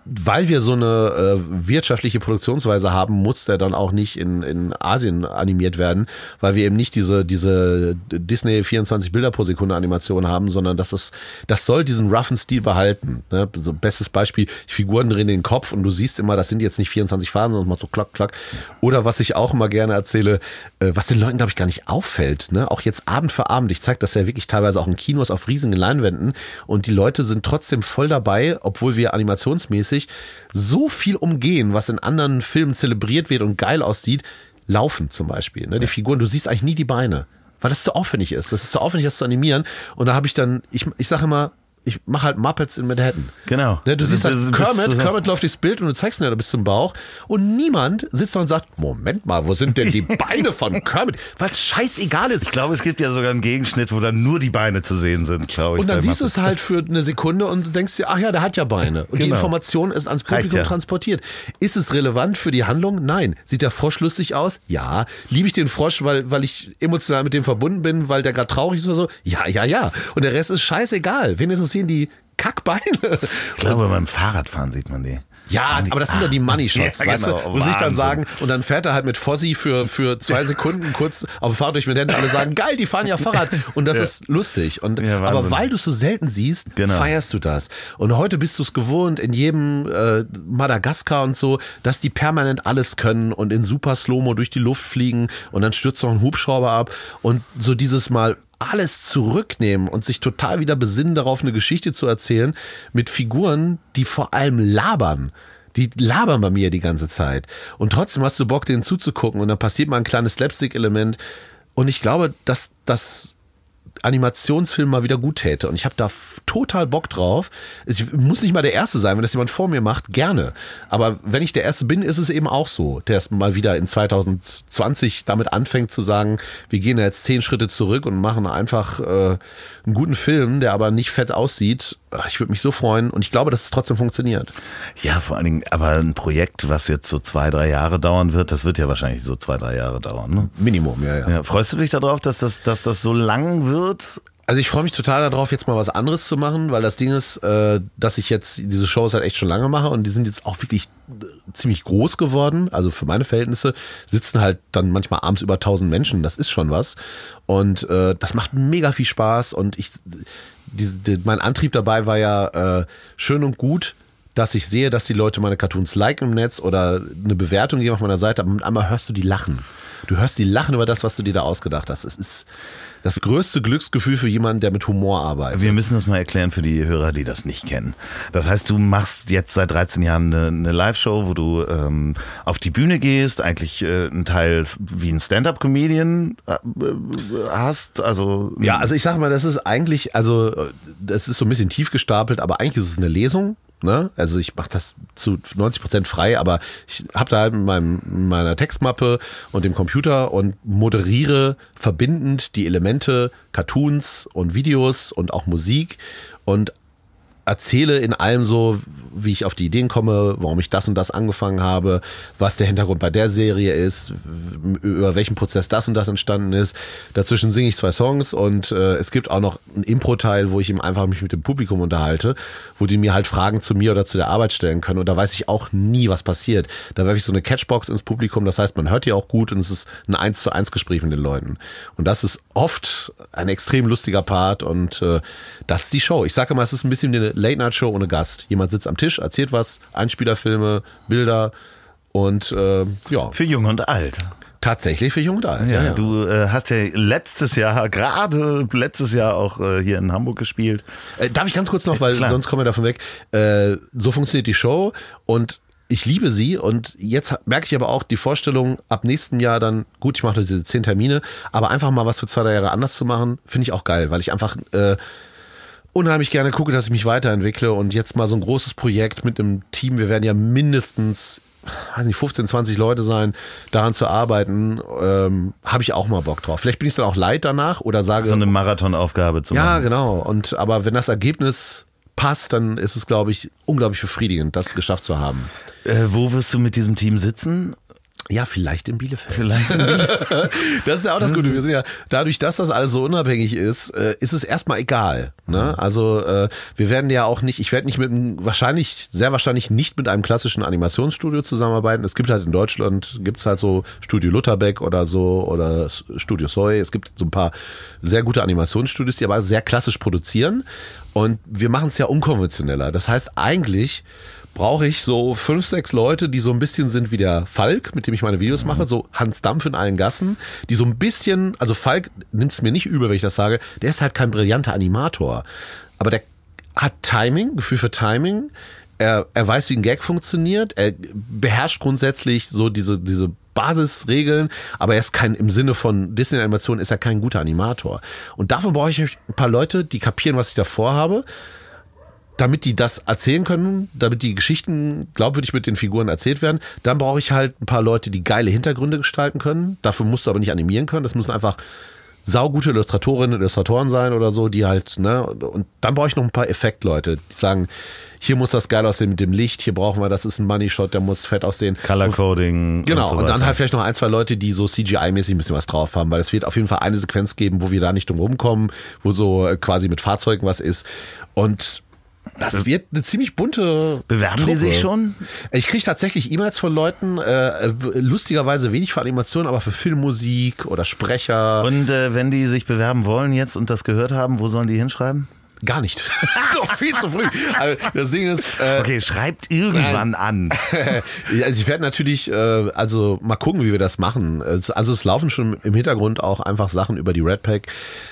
weil wir so eine äh, wirtschaftliche Produktionsweise haben, muss der dann auch nicht in, in Asien Animiert werden, weil wir eben nicht diese, diese Disney 24 Bilder pro Sekunde Animation haben, sondern das ist, das soll diesen roughen Stil behalten. Ne? Bestes Beispiel, die Figuren drehen den Kopf und du siehst immer, das sind jetzt nicht 24 Farben, sondern macht so klack, klack. Oder was ich auch immer gerne erzähle, äh, was den Leuten, glaube ich, gar nicht auffällt, ne? auch jetzt Abend für Abend, ich zeige das ja wirklich teilweise auch in Kinos auf riesigen Leinwänden und die Leute sind trotzdem voll dabei, obwohl wir animationsmäßig so viel umgehen, was in anderen Filmen zelebriert wird und geil aussieht, Laufen zum Beispiel. Ne? Die Figuren, du siehst eigentlich nie die Beine, weil das zu aufwendig ist. Das ist zu aufwendig, das zu animieren. Und da habe ich dann, ich, ich sage immer, ich mache halt Muppets in Manhattan. Genau. Ne, du siehst halt Kermit, Kermit läuft durchs Bild und du zeigst ihn ja bis zum Bauch und niemand sitzt da und sagt, Moment mal, wo sind denn die Beine von Kermit? Weil es scheißegal ist. Ich glaube, es gibt ja sogar einen Gegenschnitt, wo dann nur die Beine zu sehen sind, glaube ich. Und dann siehst du es halt für eine Sekunde und denkst dir, ach ja, der hat ja Beine. Und genau. die Information ist ans Publikum ja. transportiert. Ist es relevant für die Handlung? Nein. Sieht der Frosch lustig aus? Ja. Liebe ich den Frosch, weil, weil ich emotional mit dem verbunden bin, weil der gerade traurig ist oder so? Ja, ja, ja. Und der Rest ist scheißegal. Wen interessieren die Kackbeine. Ich glaube, beim Fahrradfahren sieht man die. Ja, aber das sind ja die Money Shots, ja, weißt genau, du? Muss ich dann sagen, und dann fährt er halt mit Fossi für, für zwei Sekunden kurz auf dem Fahrrad durch mit Händen. Alle sagen, geil, die fahren ja Fahrrad. Und das ja. ist lustig. Und, ja, aber weil du es so selten siehst, genau. feierst du das. Und heute bist du es gewohnt, in jedem äh, Madagaskar und so, dass die permanent alles können und in super Slow-Mo durch die Luft fliegen und dann stürzt noch ein Hubschrauber ab. Und so dieses Mal alles zurücknehmen und sich total wieder besinnen darauf, eine Geschichte zu erzählen mit Figuren, die vor allem labern. Die labern bei mir die ganze Zeit. Und trotzdem hast du Bock, denen zuzugucken und dann passiert mal ein kleines Slapstick-Element. Und ich glaube, dass das Animationsfilm mal wieder gut täte. Und ich habe da total Bock drauf. Ich muss nicht mal der Erste sein, wenn das jemand vor mir macht, gerne. Aber wenn ich der Erste bin, ist es eben auch so, der es mal wieder in 2020 damit anfängt zu sagen, wir gehen jetzt zehn Schritte zurück und machen einfach äh, einen guten Film, der aber nicht fett aussieht. Ich würde mich so freuen und ich glaube, dass es trotzdem funktioniert. Ja, vor allen Dingen, aber ein Projekt, was jetzt so zwei, drei Jahre dauern wird, das wird ja wahrscheinlich so zwei, drei Jahre dauern. Ne? Minimum, ja, ja, ja. Freust du dich darauf, dass das, dass das so lang wird? Also ich freue mich total darauf, jetzt mal was anderes zu machen, weil das Ding ist, äh, dass ich jetzt diese Shows halt echt schon lange mache und die sind jetzt auch wirklich äh, ziemlich groß geworden. Also für meine Verhältnisse sitzen halt dann manchmal abends über 1000 Menschen. Das ist schon was. Und äh, das macht mega viel Spaß und ich, die, die, mein Antrieb dabei war ja äh, schön und gut, dass ich sehe, dass die Leute meine Cartoons liken im Netz oder eine Bewertung geben auf meiner Seite, aber einmal hörst du die lachen. Du hörst die lachen über das, was du dir da ausgedacht hast. Es ist das größte Glücksgefühl für jemanden, der mit Humor arbeitet. Wir müssen das mal erklären für die Hörer, die das nicht kennen. Das heißt, du machst jetzt seit 13 Jahren eine, eine Live-Show, wo du ähm, auf die Bühne gehst, eigentlich äh, ein Teil wie ein Stand-up-Comedian äh, hast. Also ja, also ich sage mal, das ist eigentlich, also das ist so ein bisschen tief gestapelt, aber eigentlich ist es eine Lesung. Ne? Also ich mache das zu 90 Prozent frei, aber ich habe da halt mit meinem, meiner Textmappe und dem Computer und moderiere verbindend die Elemente Cartoons und Videos und auch Musik und erzähle in allem so, wie ich auf die Ideen komme, warum ich das und das angefangen habe, was der Hintergrund bei der Serie ist, über welchen Prozess das und das entstanden ist. Dazwischen singe ich zwei Songs und äh, es gibt auch noch einen Impro-Teil, wo ich ihm einfach mich mit dem Publikum unterhalte, wo die mir halt Fragen zu mir oder zu der Arbeit stellen können und da weiß ich auch nie, was passiert. Da werfe ich so eine Catchbox ins Publikum, das heißt, man hört die auch gut und es ist ein eins zu eins Gespräch mit den Leuten. Und das ist oft ein extrem lustiger Part und äh, das ist die Show. Ich sage immer, es ist ein bisschen eine Late-Night-Show ohne Gast. Jemand sitzt am Tisch, erzählt was, Einspielerfilme, Bilder und äh, ja. Für Jung und Alt. Tatsächlich für Jung und Alt. Ja, du äh, hast ja letztes Jahr, gerade letztes Jahr auch äh, hier in Hamburg gespielt. Äh, darf ich ganz kurz noch, weil Klar. sonst kommen wir davon weg. Äh, so funktioniert die Show und ich liebe sie und jetzt merke ich aber auch die Vorstellung, ab nächsten Jahr dann, gut, ich mache diese zehn Termine, aber einfach mal was für zwei, drei Jahre anders zu machen, finde ich auch geil, weil ich einfach äh, unheimlich gerne gucke, dass ich mich weiterentwickle und jetzt mal so ein großes Projekt mit einem Team, wir werden ja mindestens weiß nicht, 15, 20 Leute sein, daran zu arbeiten, ähm, habe ich auch mal Bock drauf. Vielleicht bin ich dann auch leid danach oder sage. So eine Marathonaufgabe zu ja, machen. genau. Und aber wenn das Ergebnis passt, dann ist es, glaube ich, unglaublich befriedigend, das geschafft zu haben. Äh, wo wirst du mit diesem Team sitzen? Ja, vielleicht in Bielefeld. Vielleicht. Das ist ja auch das Gute. Wir sind ja, dadurch, dass das alles so unabhängig ist, äh, ist es erstmal egal. Ne? Also äh, wir werden ja auch nicht, ich werde nicht mit einem, wahrscheinlich, sehr wahrscheinlich nicht mit einem klassischen Animationsstudio zusammenarbeiten. Es gibt halt in Deutschland, gibt's halt so Studio Lutherbeck oder so oder Studio Soy. Es gibt so ein paar sehr gute Animationsstudios, die aber sehr klassisch produzieren. Und wir machen es ja unkonventioneller. Das heißt, eigentlich brauche ich so fünf, sechs Leute, die so ein bisschen sind wie der Falk, mit dem ich meine Videos mache, so Hans Dampf in allen Gassen, die so ein bisschen, also Falk nimmt es mir nicht über, wenn ich das sage, der ist halt kein brillanter Animator, aber der hat Timing, Gefühl für Timing, er, er weiß, wie ein Gag funktioniert, er beherrscht grundsätzlich so diese, diese Basisregeln, aber er ist kein, im Sinne von Disney-Animation ist er kein guter Animator. Und dafür brauche ich ein paar Leute, die kapieren, was ich da vorhabe, damit die das erzählen können, damit die Geschichten glaubwürdig mit den Figuren erzählt werden, dann brauche ich halt ein paar Leute, die geile Hintergründe gestalten können. Dafür musst du aber nicht animieren können. Das müssen einfach saugute Illustratorinnen und Illustratoren sein oder so, die halt, ne, und dann brauche ich noch ein paar Effektleute, die sagen, hier muss das geil aussehen mit dem Licht, hier brauchen wir, das ist ein Money Shot, der muss fett aussehen. Color Coding. Genau, und, und, so dann weiter. halt vielleicht noch ein, zwei Leute, die so CGI-mäßig ein bisschen was drauf haben, weil es wird auf jeden Fall eine Sequenz geben, wo wir da nicht drum rumkommen, wo so äh, quasi mit Fahrzeugen was ist. Und das wird eine ziemlich bunte. Bewerben die Truppe. sich schon? Ich kriege tatsächlich E-Mails von Leuten, äh, lustigerweise wenig für Animation, aber für Filmmusik oder Sprecher. Und äh, wenn die sich bewerben wollen jetzt und das gehört haben, wo sollen die hinschreiben? Gar nicht. das ist doch viel zu früh. Also das Ding ist. Äh, Okay, schreibt irgendwann an. Ja, also ich werde natürlich, äh, also mal gucken, wie wir das machen. Also es laufen schon im Hintergrund auch einfach Sachen über die Red Pack,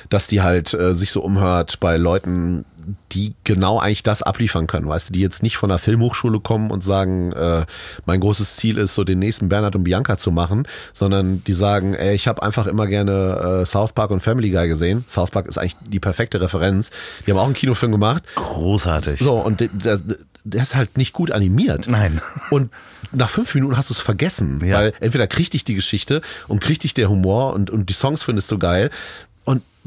dass die halt äh, sich so umhört bei Leuten, die genau eigentlich das abliefern können, weißt du, die jetzt nicht von der Filmhochschule kommen und sagen, äh, mein großes Ziel ist, so den nächsten Bernhard und Bianca zu machen, sondern die sagen, ey, ich habe einfach immer gerne äh, South Park und Family Guy gesehen. South Park ist eigentlich die perfekte Referenz. Die haben auch einen Kinofilm gemacht. Großartig. So, und der, der, ist halt nicht gut animiert. Nein. Und nach fünf Minuten hast du es vergessen. Ja. Weil entweder kriegt dich die Geschichte und kriegt dich der Humor und, und die Songs findest du geil.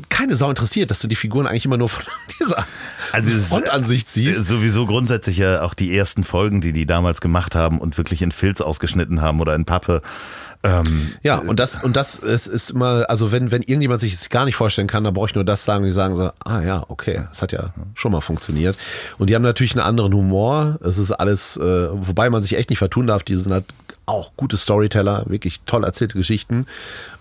Keine Sau interessiert, dass du die Figuren eigentlich immer nur von dieser Also Frontansicht siehst. Sowieso grundsätzlich ja auch die ersten Folgen, die die damals gemacht haben und wirklich in Filz ausgeschnitten haben oder in Pappe. Ähm, Ja, und das, und das ist, ist immer, also wenn, wenn irgendjemand sich es gar nicht vorstellen kann, dann brauche ich nur das sagen, die sagen so, ah ja, okay, das hat ja schon mal funktioniert. Und die haben natürlich einen anderen Humor. Es ist alles, äh, wobei man sich echt nicht vertun darf, die sind halt auch gute Storyteller, wirklich toll erzählte Geschichten.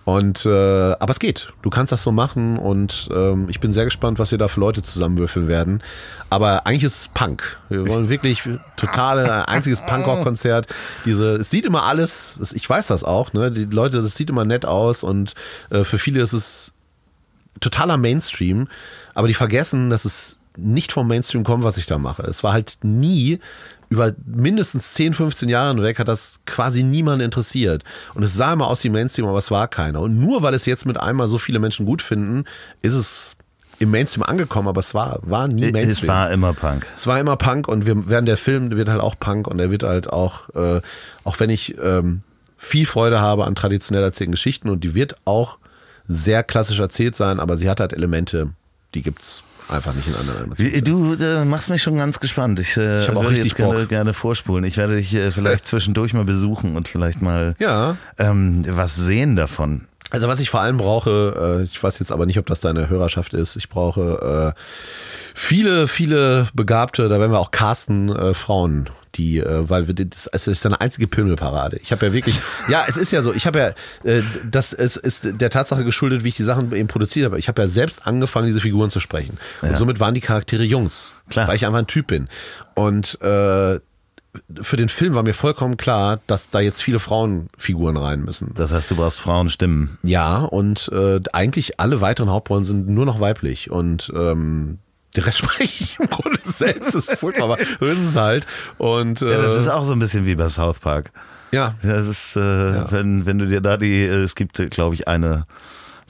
Und äh, aber es geht. Du kannst das so machen und ähm, ich bin sehr gespannt, was wir da für Leute zusammenwürfeln werden. Aber eigentlich ist es Punk. Wir wollen wirklich totale einziges Punkrock-Konzert. Diese, es sieht immer alles. Ich weiß das auch. Ne, die Leute, das sieht immer nett aus und äh, für viele ist es totaler Mainstream. Aber die vergessen, dass es nicht vom Mainstream kommt, was ich da mache. Es war halt nie über mindestens 10, 15 Jahre hinweg hat das quasi niemand interessiert. Und es sah immer aus wie Mainstream, aber es war keiner. Und nur weil es jetzt mit einmal so viele Menschen gut finden, ist es im Mainstream angekommen, aber es war, war nie es Mainstream. war immer Punk. Es war immer Punk und wir werden der Film wird halt auch Punk und er wird halt auch, äh, auch wenn ich ähm, viel Freude habe an traditionell erzählten Geschichten und die wird auch sehr klassisch erzählt sein, aber sie hat halt Elemente, Die gibt's einfach nicht in anderen Animationsfilmen. Du äh, machst mich schon ganz gespannt. Ich, äh, Ich hab auch würde richtig jetzt gerne, gerne vorspulen. Ich werde dich äh, vielleicht zwischendurch mal besuchen und vielleicht mal Ja. ähm, was sehen davon. Also was ich vor allem brauche, äh, ich weiß jetzt aber nicht, ob das deine Hörerschaft ist, ich brauche äh, viele, viele begabte, da werden wir auch casten, äh, Frauen, die, äh, weil wir, das, es ist eine einzige Pimmelparade. Ich habe ja wirklich, ja, es ist ja so, ich habe ja, äh, das ist, ist der Tatsache geschuldet, wie ich die Sachen eben produziert habe. Ich habe ja selbst angefangen, diese Figuren zu sprechen. Und somit waren die Charaktere Jungs, Klar. weil ich einfach ein Typ bin. Und äh, für den Film war mir vollkommen klar, dass da jetzt viele Frauenfiguren rein müssen. Das heißt, du brauchst Frauenstimmen. Ja, und äh, eigentlich alle weiteren Hauptrollen sind nur noch weiblich und ähm, der Rest spreche ich im Grunde selbst. Das ist furchtbar, aber so ist es halt. Und äh, Ja, das ist auch so ein bisschen wie bei South Park. ja, Das ist, äh, wenn, wenn du dir da die, äh, es gibt, glaube ich, eine,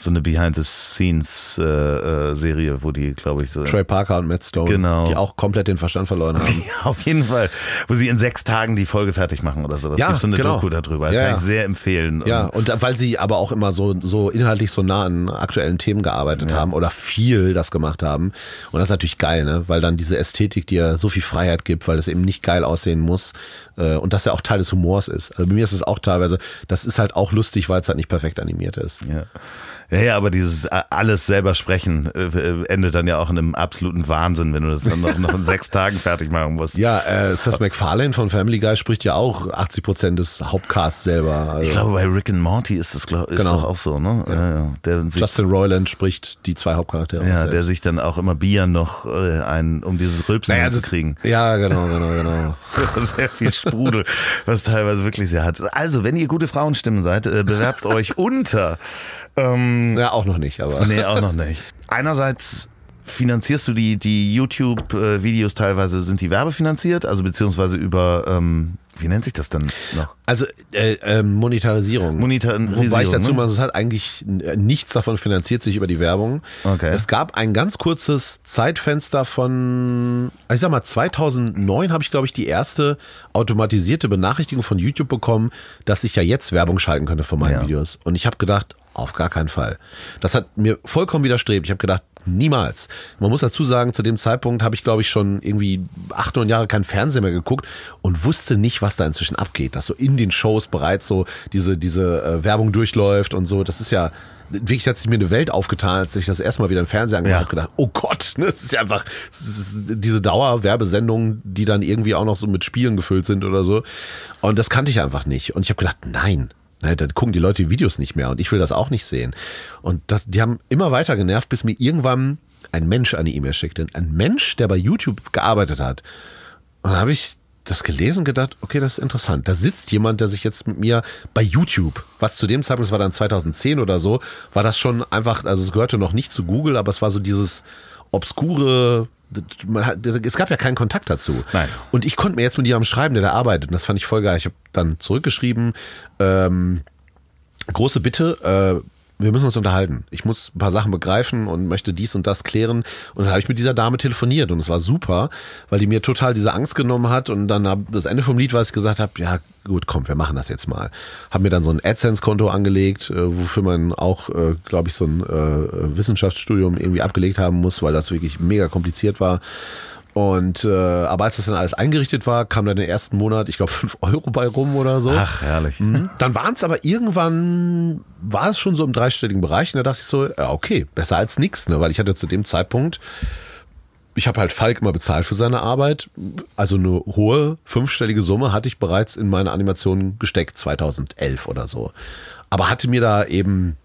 so eine Behind-the-Scenes-Serie, wo die, glaube ich, so. Trey Parker und Matt Stone, Genau. die auch komplett den Verstand verloren haben. Ja, auf jeden Fall. Wo sie in sechs Tagen die Folge fertig machen oder so. Das Ja, gibt so eine genau. Doku darüber. Ja, Kann ja. ich sehr empfehlen. Ja, Und und weil sie aber auch immer so, so inhaltlich so nah an aktuellen Themen gearbeitet haben oder viel das gemacht haben. Und das ist natürlich geil, ne? Weil dann diese Ästhetik dir so viel Freiheit gibt, weil es eben nicht geil aussehen muss. äh, Und das ja auch Teil des Humors ist. Also bei mir ist es auch teilweise, das ist halt auch lustig, weil es halt nicht perfekt animiert ist. Ja. Ja, ja, aber dieses äh, alles selber sprechen äh, äh, endet dann ja auch in einem absoluten Wahnsinn, wenn du das dann noch, noch in sechs Tagen fertig machen musst. Ja, äh, Seth MacFarlane von Family Guy spricht ja auch 80 Prozent des Hauptcasts selber. Also Ich glaube, bei Rick and Morty ist das glaub, ist Genau. doch auch so, ne? Ja. Ja, Der, sich, Justin Roiland spricht die zwei Hauptcharaktere. ja, der sich dann auch immer Bier noch äh, ein, um dieses Rülpsen Naja, zu das- kriegen. Ja, genau, genau, genau. Sehr viel Sprudel, was teilweise wirklich sehr hat. Also, wenn ihr gute Frauenstimmen seid, äh, bewerbt euch unter. Ähm, Ja, auch noch nicht, aber. nee, auch noch nicht. Einerseits finanzierst du die, die YouTube-Videos teilweise, sind die werbefinanziert, also beziehungsweise über, ähm, wie nennt sich das denn noch? Also äh, äh, Monetarisierung. Monetarisierung, Wobei ich dazu ne? mal, es hat eigentlich nichts davon finanziert sich über die Werbung. Okay. Es gab ein ganz kurzes Zeitfenster von, also ich sag mal, 2009 habe ich, glaube ich, die erste automatisierte Benachrichtigung von YouTube bekommen, dass ich ja jetzt Werbung schalten könnte von meinen Ja. Videos. Und ich habe gedacht, auf gar keinen Fall. Das hat mir vollkommen widerstrebt. Ich habe gedacht, niemals. Man muss dazu sagen, zu dem Zeitpunkt habe ich, glaube ich, schon irgendwie acht, neun Jahre kein Fernsehen mehr geguckt und wusste nicht, was da inzwischen abgeht. Dass so in den Shows bereits so diese, diese äh, Werbung durchläuft und so. Das ist ja, wirklich hat sich mir eine Welt aufgetan, als ich das erste Mal wieder im Fernsehen angehört Ja. habe, gedacht, oh Gott, ne, das ist ja einfach ist diese Dauerwerbesendungen, die dann irgendwie auch noch so mit Spielen gefüllt sind oder so. Und das kannte ich einfach nicht. Und ich habe gedacht, nein, Ne, dann gucken die Leute die Videos nicht mehr und ich will das auch nicht sehen. Und das, die haben immer weiter genervt, bis mir irgendwann ein Mensch eine E-Mail schickte. Ein Mensch, der bei YouTube gearbeitet hat. Und dann habe ich das gelesen und gedacht, okay, das ist interessant. Da sitzt jemand, der sich jetzt mit mir bei YouTube, was zu dem Zeitpunkt, das war dann 2010 oder so, war das schon einfach, also es gehörte noch nicht zu Google, aber es war so dieses obskure, hat, es gab ja keinen Kontakt dazu. Nein. Und ich konnte mir jetzt mit jemandem schreiben, der da arbeitet. Und das fand ich voll geil. Ich habe dann zurückgeschrieben, ähm, große Bitte, äh, wir müssen uns unterhalten. Ich muss ein paar Sachen begreifen und möchte dies und das klären. Und dann habe ich mit dieser Dame telefoniert und es war super, weil die mir total diese Angst genommen hat. Und dann hab, das Ende vom Lied dass ich gesagt habe, ja gut, komm, wir machen das jetzt mal. Hab mir dann so ein AdSense-Konto angelegt, äh, wofür man auch, äh, glaube ich, so ein äh, Wissenschaftsstudium irgendwie abgelegt haben muss, weil das wirklich mega kompliziert war. Und äh, aber als das dann alles eingerichtet war, kam dann den ersten Monat, ich glaube, 5 Euro bei rum oder so. Ach, herrlich. Dann waren es aber irgendwann, war es schon so im dreistelligen Bereich. Und da dachte ich so, ja, okay, besser als nichts, ne? Weil ich hatte zu dem Zeitpunkt, ich habe halt Falk immer bezahlt für seine Arbeit. Also eine hohe fünfstellige Summe hatte ich bereits in meine Animation gesteckt, 2011 oder so. Aber hatte mir da eben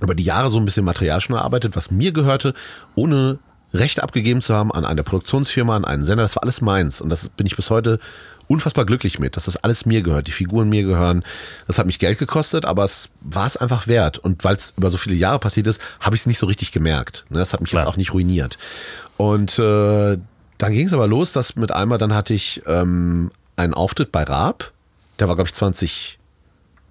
über die Jahre so ein bisschen Material schon erarbeitet, was mir gehörte, ohne Recht abgegeben zu haben an eine Produktionsfirma, an einen Sender. Das war alles meins. Und das bin ich bis heute unfassbar glücklich mit, dass das alles mir gehört, die Figuren mir gehören. Das hat mich Geld gekostet, aber es war es einfach wert. Und weil es über so viele Jahre passiert ist, habe ich es nicht so richtig gemerkt. Ne, Das hat mich jetzt Klar. auch nicht ruiniert. Und äh, dann ging es aber los, dass mit einmal dann hatte ich ähm, einen Auftritt bei Raab. Der war, glaube ich, 20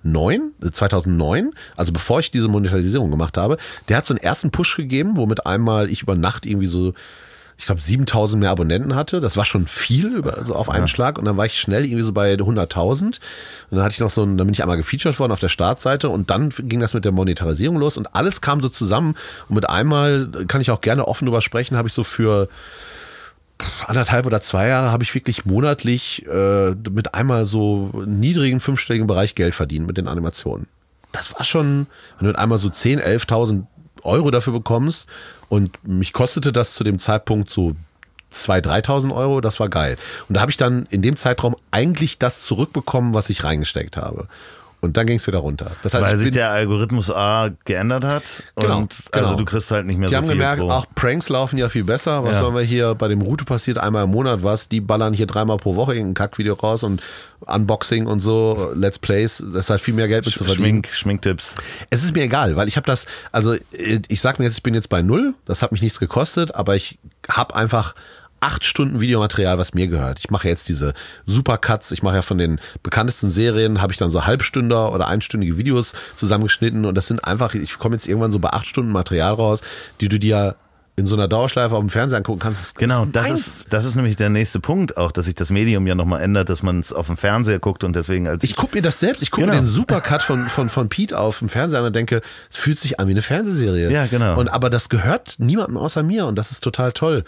2009, äh, 2009, also bevor ich diese Monetarisierung gemacht habe, der hat so einen ersten Push gegeben, womit einmal ich über Nacht irgendwie so, ich glaube, 7000 mehr Abonnenten hatte. Das war schon viel über, also auf einen Schlag. Und dann war ich schnell irgendwie so bei 100.000. Und dann hatte ich noch so ein, dann bin ich einmal gefeatured worden auf der Startseite und dann ging das mit der Monetarisierung los und alles kam so zusammen. Und mit einmal kann ich auch gerne offen drüber sprechen, habe ich so für anderthalb oder zwei Jahre habe ich wirklich monatlich äh, mit einmal so niedrigen fünfstelligen Bereich Geld verdient mit den Animationen. Das war schon, wenn du mit einmal so 10, 11.000 Euro dafür bekommst und mich kostete das zu dem Zeitpunkt so 2.000, 3.000 Euro, das war geil. Und da habe ich dann in dem Zeitraum eigentlich das zurückbekommen, was ich reingesteckt habe. Und dann ging es wieder runter. Das heißt, Weil sich der Algorithmus A geändert hat genau, und genau. also du kriegst halt nicht mehr die so viel. Die haben gemerkt, auch Pranks laufen ja viel besser. Was Ja. sollen wir hier bei dem Route passiert einmal im Monat was? Die ballern hier dreimal pro Woche irgendein Kackvideo raus und Unboxing und so, Let's Plays. Das halt viel mehr Geld mit zu verdienen. Schmink, Schminktipps. Es ist mir egal, weil ich habe das, also äh, ich sag mir jetzt, ich bin jetzt bei null, das hat mich nichts gekostet, aber ich habe einfach acht Stunden Videomaterial, was mir gehört. Ich mache jetzt diese Supercuts, ich mache ja von den bekanntesten Serien, habe ich dann so Halbstünder oder einstündige Videos zusammengeschnitten und das sind einfach, ich komme jetzt irgendwann so bei acht Stunden Material raus, die du dir in so einer Dauerschleife auf dem Fernseher angucken kannst. Das Genau, das meins. ist, das ist nämlich der nächste Punkt auch, dass sich das Medium ja nochmal ändert, dass man es auf dem Fernseher guckt und deswegen als Ich gucke mir das selbst, ich gucke Genau. mir den Supercut von, von, von Pete auf dem Fernseher an und denke, es fühlt sich an wie eine Fernsehserie. Ja, genau. Und aber das gehört niemandem außer mir und das ist total toll.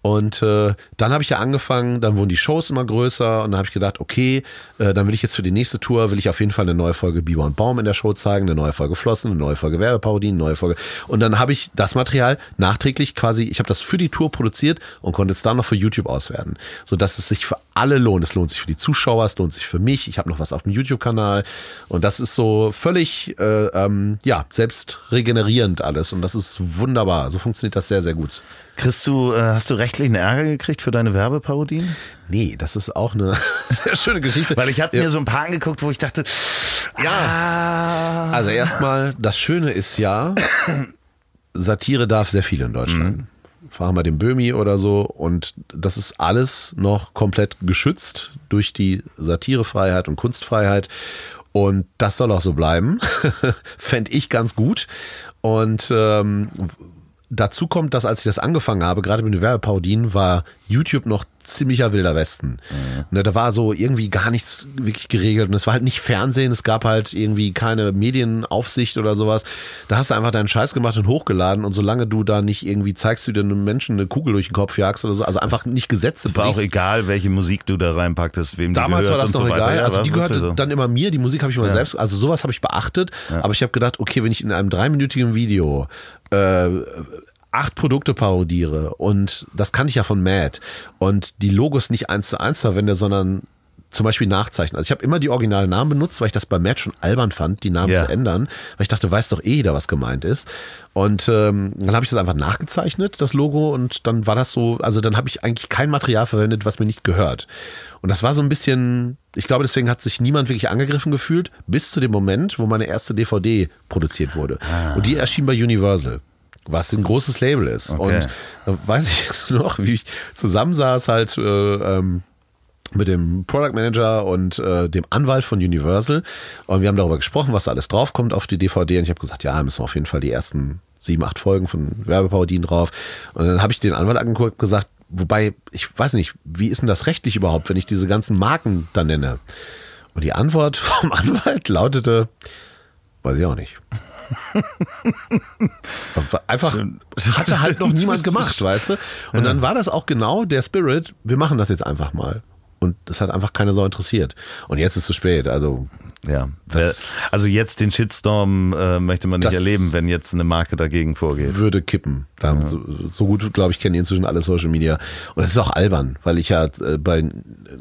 Und äh, dann habe ich ja angefangen, dann wurden die Shows immer größer und dann habe ich gedacht, okay, äh, dann will ich jetzt für die nächste Tour, will ich auf jeden Fall eine neue Folge Biber und Baum in der Show zeigen, eine neue Folge Flossen, eine neue Folge Werbeparodien, eine neue Folge. Und dann habe ich das Material nachträglich quasi, ich habe das für die Tour produziert und konnte es dann noch für YouTube auswerten, sodass es sich für alle lohnt. Es lohnt sich für die Zuschauer, es lohnt sich für mich. Ich habe noch was auf dem YouTube-Kanal und das ist so völlig, äh, ähm, ja, selbst regenerierend alles und das ist wunderbar. So funktioniert das sehr, sehr gut. Kriegst du, äh, hast du rechtlichen Ärger gekriegt für deine Werbeparodien? Nee, das ist auch eine sehr schöne Geschichte. Weil ich habe Ja. mir so ein paar angeguckt, wo ich dachte, ja, Also erstmal, das Schöne ist ja, Satire darf sehr viel in Deutschland. Fragen wir den Böhmi oder so und das ist alles noch komplett geschützt durch die Satirefreiheit und Kunstfreiheit und das soll auch so bleiben. Fände ich ganz gut und ähm, dazu kommt, dass als ich das angefangen habe, gerade mit den Werbeparodien, war YouTube noch ziemlicher wilder Westen. Ne, da war so irgendwie gar nichts wirklich geregelt und es war halt nicht Fernsehen, es gab halt irgendwie keine Medienaufsicht oder sowas. Da hast du einfach deinen Scheiß gemacht und hochgeladen und solange du da nicht irgendwie zeigst, wie du einem Menschen eine Kugel durch den Kopf jagst oder so, also einfach nicht Gesetze war auch brichst. egal, welche Musik du da reinpacktest, wem Damals die war gehört das und noch so egal. Ja, also war die gehörte so. dann immer mir, die Musik habe ich immer selbst, also sowas habe ich beachtet, aber ich habe gedacht, okay, wenn ich in einem dreiminütigen Video äh, acht Produkte parodiere und das kannte ich ja von Mad. Und die Logos nicht eins zu eins verwende, sondern zum Beispiel nachzeichnen. Also ich habe immer die originalen Namen benutzt, weil ich das bei Mad schon albern fand, die Namen Ja. zu ändern, weil ich dachte, weiß doch eh jeder, was gemeint ist. Und ähm, dann habe ich das einfach nachgezeichnet, das Logo, und dann war das so, also dann habe ich eigentlich kein Material verwendet, was mir nicht gehört. Und das war so ein bisschen, ich glaube, deswegen hat sich niemand wirklich angegriffen gefühlt, bis zu dem Moment, wo meine erste DVD produziert wurde. Und die erschien bei Universal. Was ein großes Label ist. Okay. Und da weiß ich noch, wie ich zusammensaß halt äh, ähm, mit dem Product Manager und äh, dem Anwalt von Universal. Und wir haben darüber gesprochen, was da alles draufkommt auf die DVD. Und ich habe gesagt, ja, müssen wir auf jeden Fall die ersten sieben, acht Folgen von Werbeparodien drauf. Und dann habe ich den Anwalt angeguckt und gesagt, wobei, ich weiß nicht, wie ist denn das rechtlich überhaupt, wenn ich diese ganzen Marken da nenne? Und die Antwort vom Anwalt lautete, weiß ich auch nicht. Einfach hatte halt noch niemand gemacht, weißt du? Und dann war das auch genau der Spirit, wir machen das jetzt einfach mal. Und das hat einfach keine Sau interessiert. Und jetzt ist es zu spät. Also Ja, also jetzt den Shitstorm äh, möchte man nicht erleben, wenn jetzt eine Marke dagegen vorgeht. würde kippen. Da, so, so gut, glaube ich, kennen die inzwischen alle Social Media. Und das ist auch albern, weil ich ja äh, bei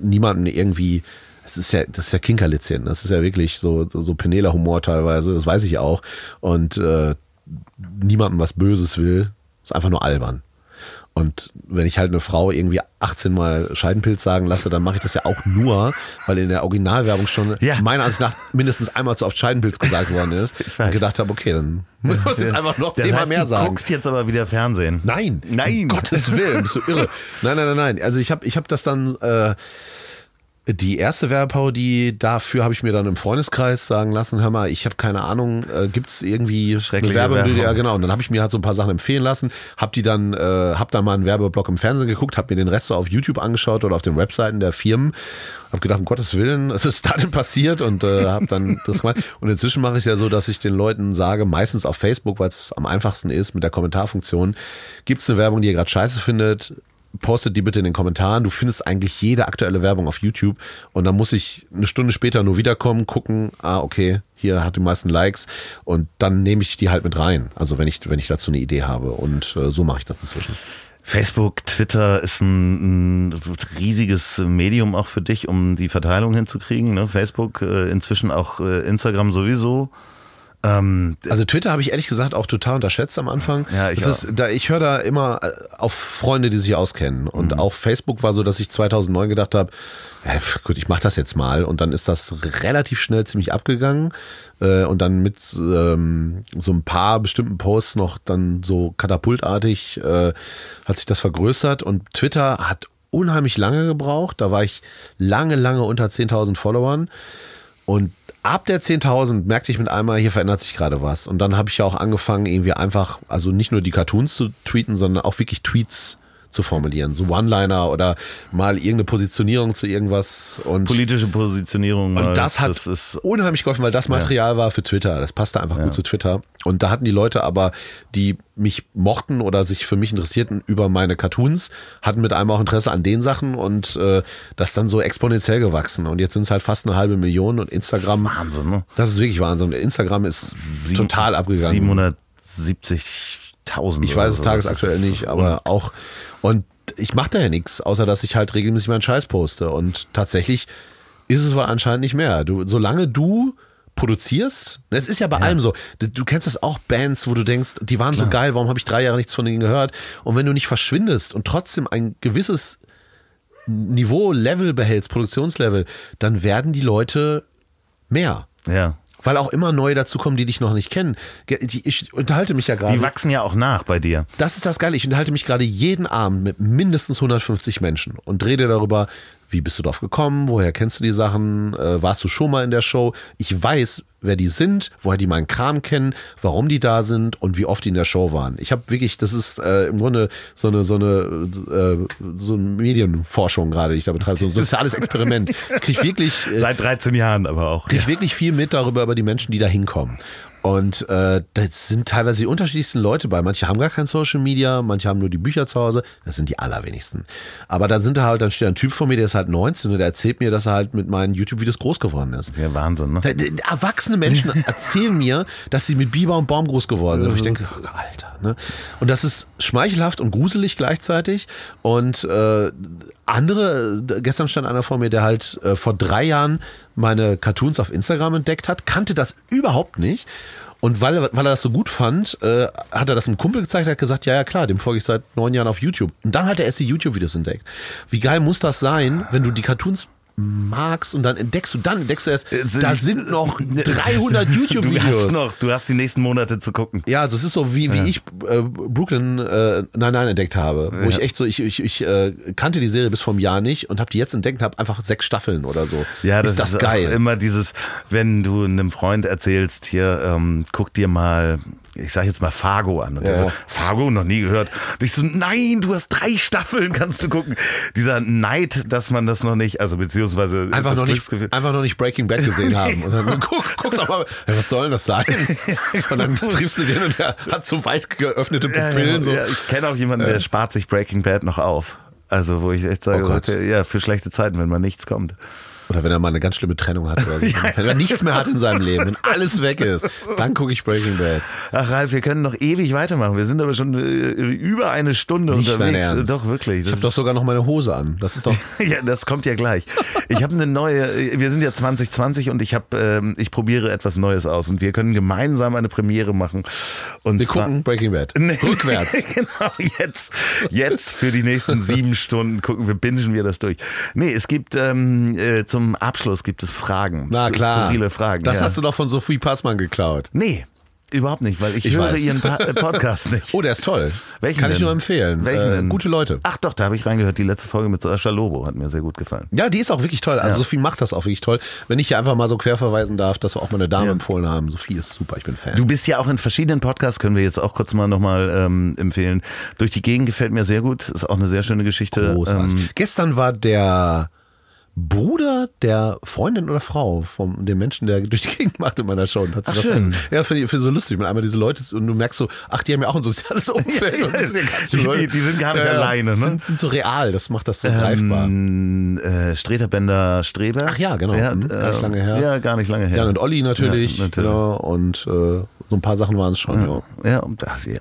niemandem irgendwie, das ist ja, das ist ja Kinkerlitzchen. Das ist ja wirklich so, so Penela-Humor teilweise, das weiß ich auch. Und äh, niemandem was Böses will, ist einfach nur albern. Und wenn ich halt eine Frau irgendwie 18 Mal Scheidenpilz sagen lasse, dann mache ich das ja auch nur, weil in der Originalwerbung schon Ja. meiner Ansicht nach mindestens einmal zu oft Scheidenpilz gesagt worden ist. Ich weiß. Und gedacht habe, okay, dann muss ich jetzt einfach noch Das zehnmal heißt, mehr du sagen. guckst jetzt aber wieder Fernsehen. Nein, Nein. Um Gottes Willen, bist du irre. Nein, nein, nein, nein. Also ich habe ich hab das dann, äh, Die erste Werbeparodie, dafür habe ich mir dann im Freundeskreis sagen lassen, hör mal, ich habe keine Ahnung, äh, gibt es irgendwie Schreckliche? Werbung. Ja, genau. Und dann habe ich mir halt so ein paar Sachen empfehlen lassen, habe die dann, äh, habe dann mal einen Werbeblock im Fernsehen geguckt, habe mir den Rest so auf YouTube angeschaut oder auf den Webseiten der Firmen, habe gedacht, um Gottes Willen, was ist da denn passiert? Und äh, habe dann das gemacht. Und inzwischen mache ich es ja so, dass ich den Leuten sage, meistens auf Facebook, weil es am einfachsten ist mit der Kommentarfunktion, gibt es eine Werbung, die ihr gerade scheiße findet, postet die bitte in den Kommentaren. Du findest eigentlich jede aktuelle Werbung auf YouTube und dann muss ich eine Stunde später nur wiederkommen, gucken, ah, okay, hier hat die meisten Likes und dann nehme ich die halt mit rein. Also wenn ich, wenn ich dazu eine Idee habe und äh, so mache ich das inzwischen. Facebook, Twitter ist ein, ein riesiges Medium auch für dich, um die Verteilung hinzukriegen. Ne? Facebook, äh, inzwischen auch äh, Instagram sowieso. Ähm, Also Twitter habe ich ehrlich gesagt auch total unterschätzt am Anfang. Ja, ich das ist, da, ich höre da immer äh, auf Freunde, die sich auskennen. Und Mhm. auch Facebook war so, dass ich 2009 gedacht habe, ja, gut, ich mache das jetzt mal. Und dann ist das relativ schnell ziemlich abgegangen. Äh, und dann mit ähm, so ein paar bestimmten Posts noch dann so katapultartig äh, hat sich das vergrößert. Und Twitter hat unheimlich lange gebraucht. Da war ich lange, lange unter 10.000 Followern. Und ab der 10.000 merkte ich mit einmal, hier verändert sich gerade was. Und dann habe ich ja auch angefangen, irgendwie einfach, also nicht nur die Cartoons zu tweeten, sondern auch wirklich Tweets zu formulieren. So One-Liner oder mal irgendeine Positionierung zu irgendwas. Und, politische Positionierung. und das hat ist, unheimlich geholfen, weil das Material war für Twitter. Das passte einfach gut zu Twitter. Und da hatten die Leute aber, die mich mochten oder sich für mich interessierten über meine Cartoons, hatten mit einem auch Interesse an den Sachen und äh, das dann so exponentiell gewachsen. Und jetzt sind es halt fast eine halbe Million und Instagram. Wahnsinn, ne? Das ist wirklich Wahnsinn. Instagram ist total abgegangen. 770.000. Ich weiß es tagesaktuell nicht, aber auch. Und ich mache da ja nichts, außer dass ich halt regelmäßig meinen Scheiß poste. Und tatsächlich ist es wohl anscheinend nicht mehr. Du, solange du produzierst, es ist ja bei allem so. Du, du kennst das auch Bands, wo du denkst, die waren so geil, warum habe ich drei Jahre nichts von denen gehört? Und wenn du nicht verschwindest und trotzdem ein gewisses Niveau, Level behältst, Produktionslevel, dann werden die Leute mehr. Ja. Weil auch immer neue dazukommen, die dich noch nicht kennen. Ich unterhalte mich ja gerade. Die wachsen ja auch nach bei dir. Das ist das Geile. Ich unterhalte mich gerade jeden Abend mit mindestens 150 Menschen und rede darüber, wie bist du drauf gekommen, woher kennst du die Sachen, äh, warst du schon mal in der Show. Ich weiß, wer die sind, woher die meinen Kram kennen, warum die da sind und wie oft die in der Show waren. Ich habe wirklich, das ist äh, im Grunde so eine so eine äh, so eine Medienforschung gerade, die ich da betreibe, so ein soziales Experiment. Ich krieg wirklich äh, Seit 13 Jahren aber auch. kriege ich wirklich viel mit darüber, über die Menschen, die da hinkommen. Und äh, das sind teilweise die unterschiedlichsten Leute bei. Manche haben gar kein Social Media, manche haben nur die Bücher zu Hause. Das sind die allerwenigsten. Aber dann sind da halt, dann steht ein Typ vor mir, der ist halt 19 und der erzählt mir, dass er halt mit meinen YouTube-Videos groß geworden ist. Ja, Wahnsinn, ne? Da- da- Erwachsene Menschen erzählen mir, dass sie mit Biber und Baum groß geworden sind. Und ich denke, oh, Alter. Ne? Und das ist schmeichelhaft und gruselig gleichzeitig. Und äh, andere, gestern stand einer vor mir, der halt äh, vor drei Jahren meine Cartoons auf Instagram entdeckt hat, kannte das überhaupt nicht. Und weil, er- weil er das so gut fand, äh, hat er das einem Kumpel gezeigt, hat gesagt, ja, ja klar, dem folge ich seit neun Jahren auf YouTube. Und dann hat er erst die YouTube-Videos entdeckt. Wie geil muss das sein, wenn du die Cartoons magst und dann entdeckst du, dann entdeckst du erst, da sind noch 300 Du hast YouTube-Videos. noch, du hast die nächsten Monate zu gucken. Ja, also es ist so, wie, wie ich äh, Brooklyn äh, Nein Nein entdeckt habe. Wo ich echt so, ich, ich, ich äh, kannte die Serie bis vor einem Jahr nicht und habe die jetzt entdeckt und habe einfach sechs Staffeln oder so. Ja, das ist das ist geil. Immer dieses, wenn du einem Freund erzählst, hier, ähm, guck dir mal, ich sag jetzt mal Fargo an. Und der Ja. so, Fargo, noch nie gehört. Und ich so, nein, du hast drei Staffeln, kannst du gucken. Dieser Neid, dass man das noch nicht, also beziehungsweise Einfach noch, nicht, einfach noch nicht Breaking Bad gesehen haben. Und dann so, guck, guck doch mal, ja, was soll denn das sein? Und dann triffst du den und der hat so weit geöffnete Pupillen. so. ich kenne auch jemanden, der spart sich Breaking Bad noch auf. Also, wo ich echt sage, Oh ja, für schlechte Zeiten, wenn mal nichts kommt. Oder wenn er mal eine ganz schlimme Trennung hat oder so. Wenn er nichts mehr hat in seinem Leben, wenn alles weg ist, dann gucke ich Breaking Bad. Ach, Ralf, wir können noch ewig weitermachen. Wir sind aber schon äh, über eine Stunde Nicht unterwegs. Ernst. Doch, wirklich. Ich Das habe doch sogar noch meine Hose an. Das ist doch. Ja, das kommt ja gleich. Ich habe eine neue, wir sind ja 2020 und ich habe, ähm, ich probiere etwas Neues aus und wir können gemeinsam eine Premiere machen. Und Wir zwar, gucken Breaking Bad. Nee. Rückwärts. genau, jetzt, jetzt für die nächsten sieben Stunden gucken wir, bingen wir das durch. Nee, es gibt ähm, äh, zum Abschluss gibt es Fragen. Na klar. Skurrile Fragen. Das ja. hast du doch von Sophie Passmann geklaut. Nee. Überhaupt nicht, weil ich, Ich höre weiß. Ihren äh, Podcast nicht. Oh, der ist toll. Welchen Kann ich denn? nur empfehlen. Welchen äh, denn? Gute Leute. Ach doch, da habe ich reingehört. Die letzte Folge mit Sascha Lobo hat mir sehr gut gefallen. Ja, die ist auch wirklich toll. Also Ja. Sophie macht das auch wirklich toll. Wenn ich hier einfach mal so quer verweisen darf, dass wir auch mal eine Dame Ja. empfohlen haben. Sophie ist super, ich bin Fan. Du bist ja auch in verschiedenen Podcasts, können wir jetzt auch kurz mal nochmal ähm, empfehlen. Durch die Gegend gefällt mir sehr gut. Ist auch eine sehr schöne Geschichte. Großartig. Ähm, Gestern war der Bruder der Freundin oder Frau von dem Menschen, der durch die Gegend macht in meiner Show. Und hat Ach, was schön. Ja, das finde ich, finde ich so lustig. Man einmal diese Leute und du merkst so, ach, die haben ja auch ein soziales Umfeld. ja so Die- die- die sind gar nicht alleine, ne? Sind, sind so real, das macht das so greifbar. ähm, äh, Streterbender Streber. Ach ja, genau. Ja, Mhm, gar nicht äh, lange her. Ja, gar nicht lange her. Ja, und Olli natürlich. Ja, natürlich. Genau, und äh, so ein paar Sachen waren es schon. Ja. Ja, ja,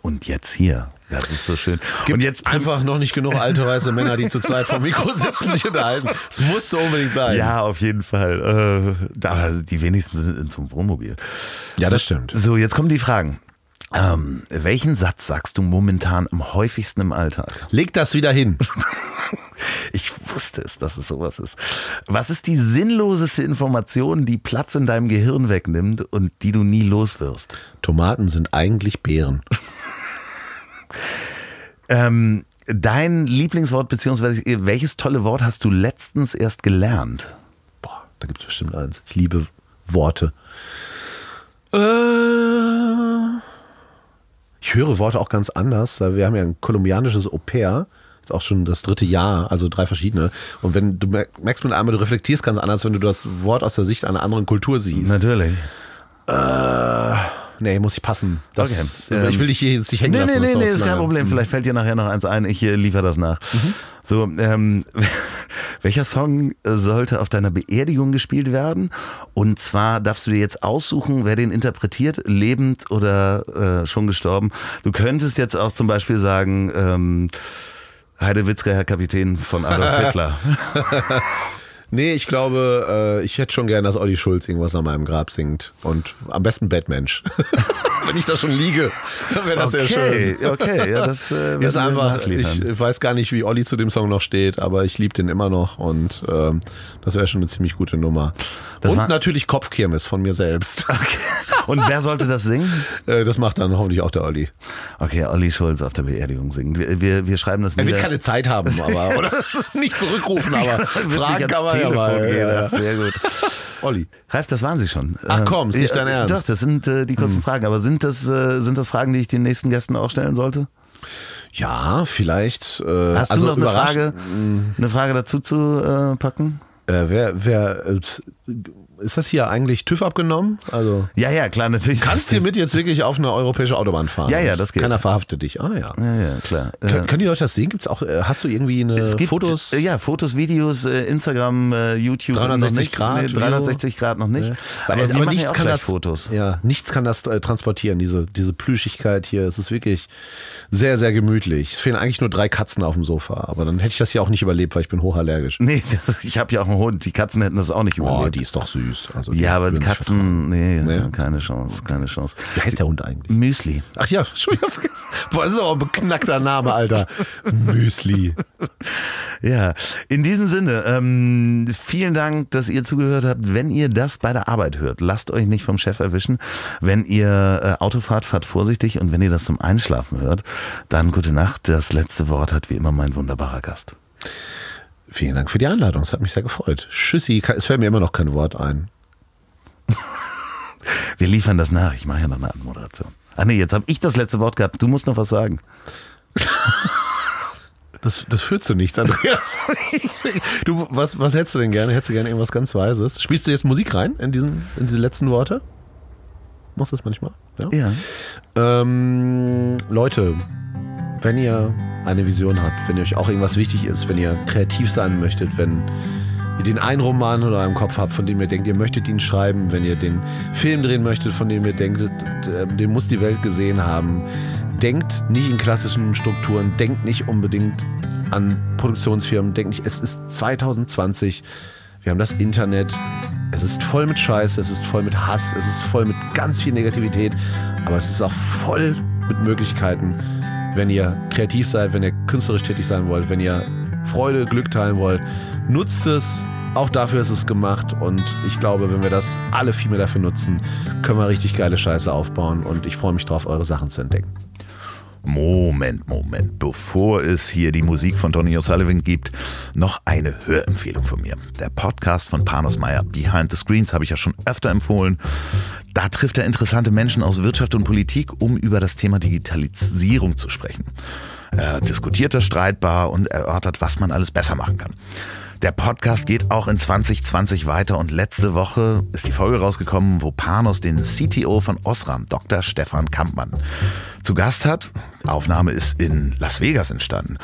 und jetzt hier. Das ist so schön. Gibt und jetzt einfach noch nicht genug alte weiße Männer, die zu zweit vom Mikro sitzen, sich unterhalten. Es musste unbedingt sein. Ja, auf jeden Fall. Äh, aber die wenigsten sind in so einem Wohnmobil. Ja, das stimmt. So, jetzt kommen die Fragen. Ähm, welchen Satz sagst du momentan am häufigsten im Alltag? Leg das wieder hin. Ich wusste es, dass es sowas ist. Was ist die sinnloseste Information, die Platz in deinem Gehirn wegnimmt und die du nie los wirst? Tomaten sind eigentlich Beeren. Ähm, dein Lieblingswort, beziehungsweise welches tolle Wort hast du letztens erst gelernt? Boah, da gibt es bestimmt eins. Ich liebe Worte. Äh, ich höre Worte auch ganz anders. Wir haben ja ein kolumbianisches Au pair. Ist auch schon das dritte Jahr, also drei verschiedene. Und wenn du mer- merkst mit einmal, du reflektierst ganz anders, wenn du das Wort aus der Sicht einer anderen Kultur siehst. Natürlich. Nee, muss ich passen. Das, Okay, ich ähm, will dich hier jetzt nicht hängen Nee, lassen. nee, nee, nee, ist kein. Problem. Vielleicht fällt dir nachher noch eins ein. Ich äh, liefere das nach. So, ähm, welcher Song äh, sollte auf deiner Beerdigung gespielt werden? Und zwar darfst du dir jetzt aussuchen, wer den interpretiert, lebend oder äh, schon gestorben. Du könntest jetzt auch zum Beispiel sagen, ähm, Heidewitzka, Herr Kapitän von Adolf Hitler. Nee, ich glaube, äh, ich hätte schon gern, dass Olli Schulz irgendwas an meinem Grab singt. Und am besten Batmensch. Wenn ich da schon liege, dann wäre das sehr schön. okay, okay, ja, das äh, Ist einfach, ich weiß gar nicht, wie Olli zu dem Song noch steht, aber ich liebe den immer noch und ähm, das wäre schon eine ziemlich gute Nummer. Das und natürlich Kopfkirmes von mir selbst. Und wer sollte das singen? Äh, das macht dann hoffentlich auch der Olli. Okay, Olli Schulz auf der Beerdigung singen. Wir, wir, wir schreiben das Er wird keine Zeit haben, aber oder nicht zurückrufen, aber fragen nicht kann man ja mal. Ja. Sehr gut. Olli. Ralf, das waren sie schon. Ach Äh, komm, ist nicht dein Ernst? Hm. Doch, das sind äh, die kurzen Fragen. Aber sind das, äh, sind das Fragen, die ich den nächsten Gästen auch stellen sollte? Ja, vielleicht. Äh, Hast also du noch eine Frage, eine Frage dazu zu äh, packen? Äh, wer, wer, äh, ist das hier eigentlich TÜV abgenommen? Also Ja, ja, klar, natürlich. kannst du mit jetzt wirklich auf eine europäische Autobahn fahren? Ja, ja, das geht. Keiner verhaftet dich. Ah ja. Ja, ja, klar. Können, Äh, können die Leute das sehen? Gibt's auch? äh, Hast du irgendwie eine es gibt Fotos? ja, Fotos, Videos, Instagram, YouTube. 360 noch nicht. Grad Nee, Video? 360 Grad noch nicht. Weil, aber machen ja auch kann das Fotos. Ja, nichts kann das äh, transportieren. Diese diese Plüschigkeit hier. Es ist wirklich sehr sehr gemütlich. Es fehlen eigentlich nur drei Katzen auf dem Sofa, aber dann hätte ich das hier auch nicht überlebt, weil ich bin hochallergisch. Nee, das, ich habe ja auch einen Hund. Die Katzen hätten das auch nicht Oh, überlebt. die ist doch süß. Also ja, aber die Katzen, nee, Nee? keine Chance, keine Chance. Wie heißt der Hund eigentlich? Müsli. Ach ja, schon wieder vergessen. Boah, das ist aber ein beknackter Name, Alter. Müsli. Ja, in diesem Sinne, ähm, vielen Dank, dass ihr zugehört habt. Wenn ihr das bei der Arbeit hört, lasst euch nicht vom Chef erwischen. Wenn ihr äh, Auto fahrt, fahrt vorsichtig. Und wenn ihr das zum Einschlafen hört, dann gute Nacht. Das letzte Wort hat wie immer mein wunderbarer Gast. Vielen Dank für die Einladung. Es hat mich sehr gefreut. Tschüssi. Es fällt mir immer noch kein Wort ein. Wir liefern das nach. Ich mache ja noch eine Anmoderation. Ach nee, jetzt habe ich das letzte Wort gehabt. Du musst noch was sagen. Das, das führt zu nichts, Andreas. du, was, was hättest du denn gerne? Hättest du gerne irgendwas ganz Weises? Spielst du jetzt Musik rein in, diesen, in diese letzten Worte? Machst du das manchmal? Ja. Ja. Ähm, Leute, wenn ihr eine Vision habt, wenn ihr euch auch irgendwas wichtig ist, wenn ihr kreativ sein möchtet, wenn ihr den einen Roman oder eurem Kopf habt, von dem ihr denkt, ihr möchtet ihn schreiben, wenn ihr den Film drehen möchtet, von dem ihr denkt, äh, den muss die Welt gesehen haben, denkt nicht in klassischen Strukturen, denkt nicht unbedingt an Produktionsfirmen, denkt nicht, es ist 2020, wir haben das Internet, es ist voll mit Scheiße, es ist voll mit Hass, es ist voll mit ganz viel Negativität, aber es ist auch voll mit Möglichkeiten, wenn ihr kreativ seid, wenn ihr künstlerisch tätig sein wollt, wenn ihr Freude, Glück teilen wollt, nutzt es, Auch dafür ist es gemacht und ich glaube, wenn wir das alle viel mehr dafür nutzen, können wir richtig geile Scheiße aufbauen und ich freue mich drauf, eure Sachen zu entdecken. Moment, Moment. Bevor es hier die Musik von Tony O'Sullivan gibt, noch eine Hörempfehlung von mir. Der Podcast von Panos Meyer, Behind the Screens, habe ich ja schon öfter empfohlen. Da trifft er interessante Menschen aus Wirtschaft und Politik, um über das Thema Digitalisierung zu sprechen. Er diskutiert das streitbar und erörtert, was man alles besser machen kann. Der Podcast geht auch in 2020 weiter und letzte Woche ist die Folge rausgekommen, wo Panos den CTO von Osram, Dr. Stefan Kampmann, zu Gast hat. Aufnahme ist in Las Vegas entstanden.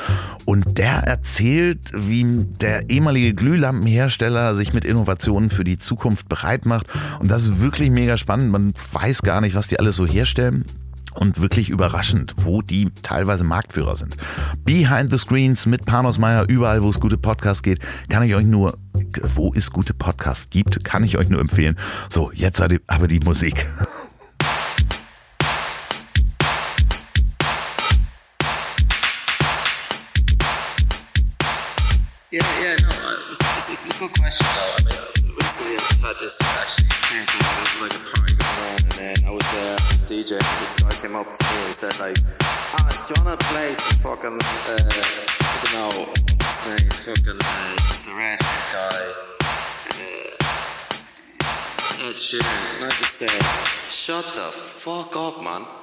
Und der erzählt, wie der ehemalige Glühlampenhersteller sich mit Innovationen für die Zukunft bereit macht. Und das ist wirklich mega spannend. Man weiß gar nicht, was die alles so herstellen und wirklich überraschend, wo die teilweise Marktführer sind. Behind the Screens mit Panos Meyer, überall wo es gute Podcasts geht, kann ich euch nur, wo es gute Podcasts gibt, kann ich euch nur empfehlen. So, jetzt aber die Musik. Yeah, yeah, no, it's, it's, it's a good question though. I mean, recently I've had this actually experience where was like a party going on, DJ, this guy came up to me and said like, ah, do you wanna play some fucking, uh, I don't know, name, fucking, uh, the redhead guy, uh, Ed Sheeran, and I just said, shut the fuck up, man.